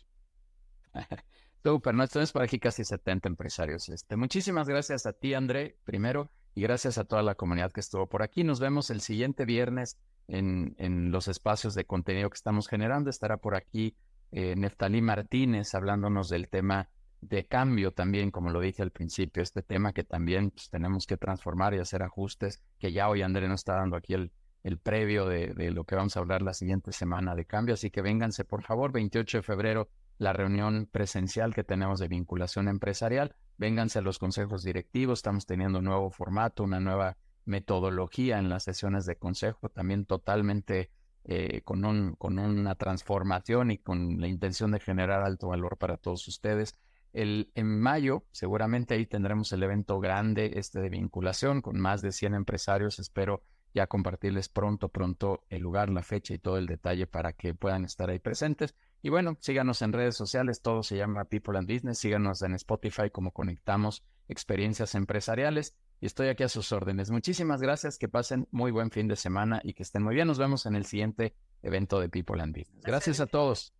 Super, no estamos por aquí casi 70 empresarios. Este, muchísimas gracias a ti, André, primero, y gracias a toda la comunidad que estuvo por aquí. Nos vemos el siguiente viernes en, en los espacios de contenido que estamos generando. Estará por aquí eh, Neftalí Martínez hablándonos del tema de cambio también, como lo dije al principio, este tema que también pues, tenemos que transformar y hacer ajustes, que ya hoy André nos está dando aquí el, el previo de, de, lo que vamos a hablar la siguiente semana de cambio. Así que vénganse, por favor, 28 de febrero la reunión presencial que tenemos de vinculación empresarial. Vénganse a los consejos directivos, estamos teniendo un nuevo formato, una nueva metodología en las sesiones de consejo, también totalmente eh, con, un, con una transformación y con la intención de generar alto valor para todos ustedes. El, en mayo, seguramente ahí tendremos el evento grande este de vinculación con más de 100 empresarios. Espero ya compartirles pronto, pronto el lugar, la fecha y todo el detalle para que puedan estar ahí presentes. Y bueno, síganos en redes sociales, todo se llama People and Business, síganos en Spotify como conectamos experiencias empresariales y estoy aquí a sus órdenes. Muchísimas gracias, que pasen muy buen fin de semana y que estén muy bien. Nos vemos en el siguiente evento de People and Business. Gracias a todos.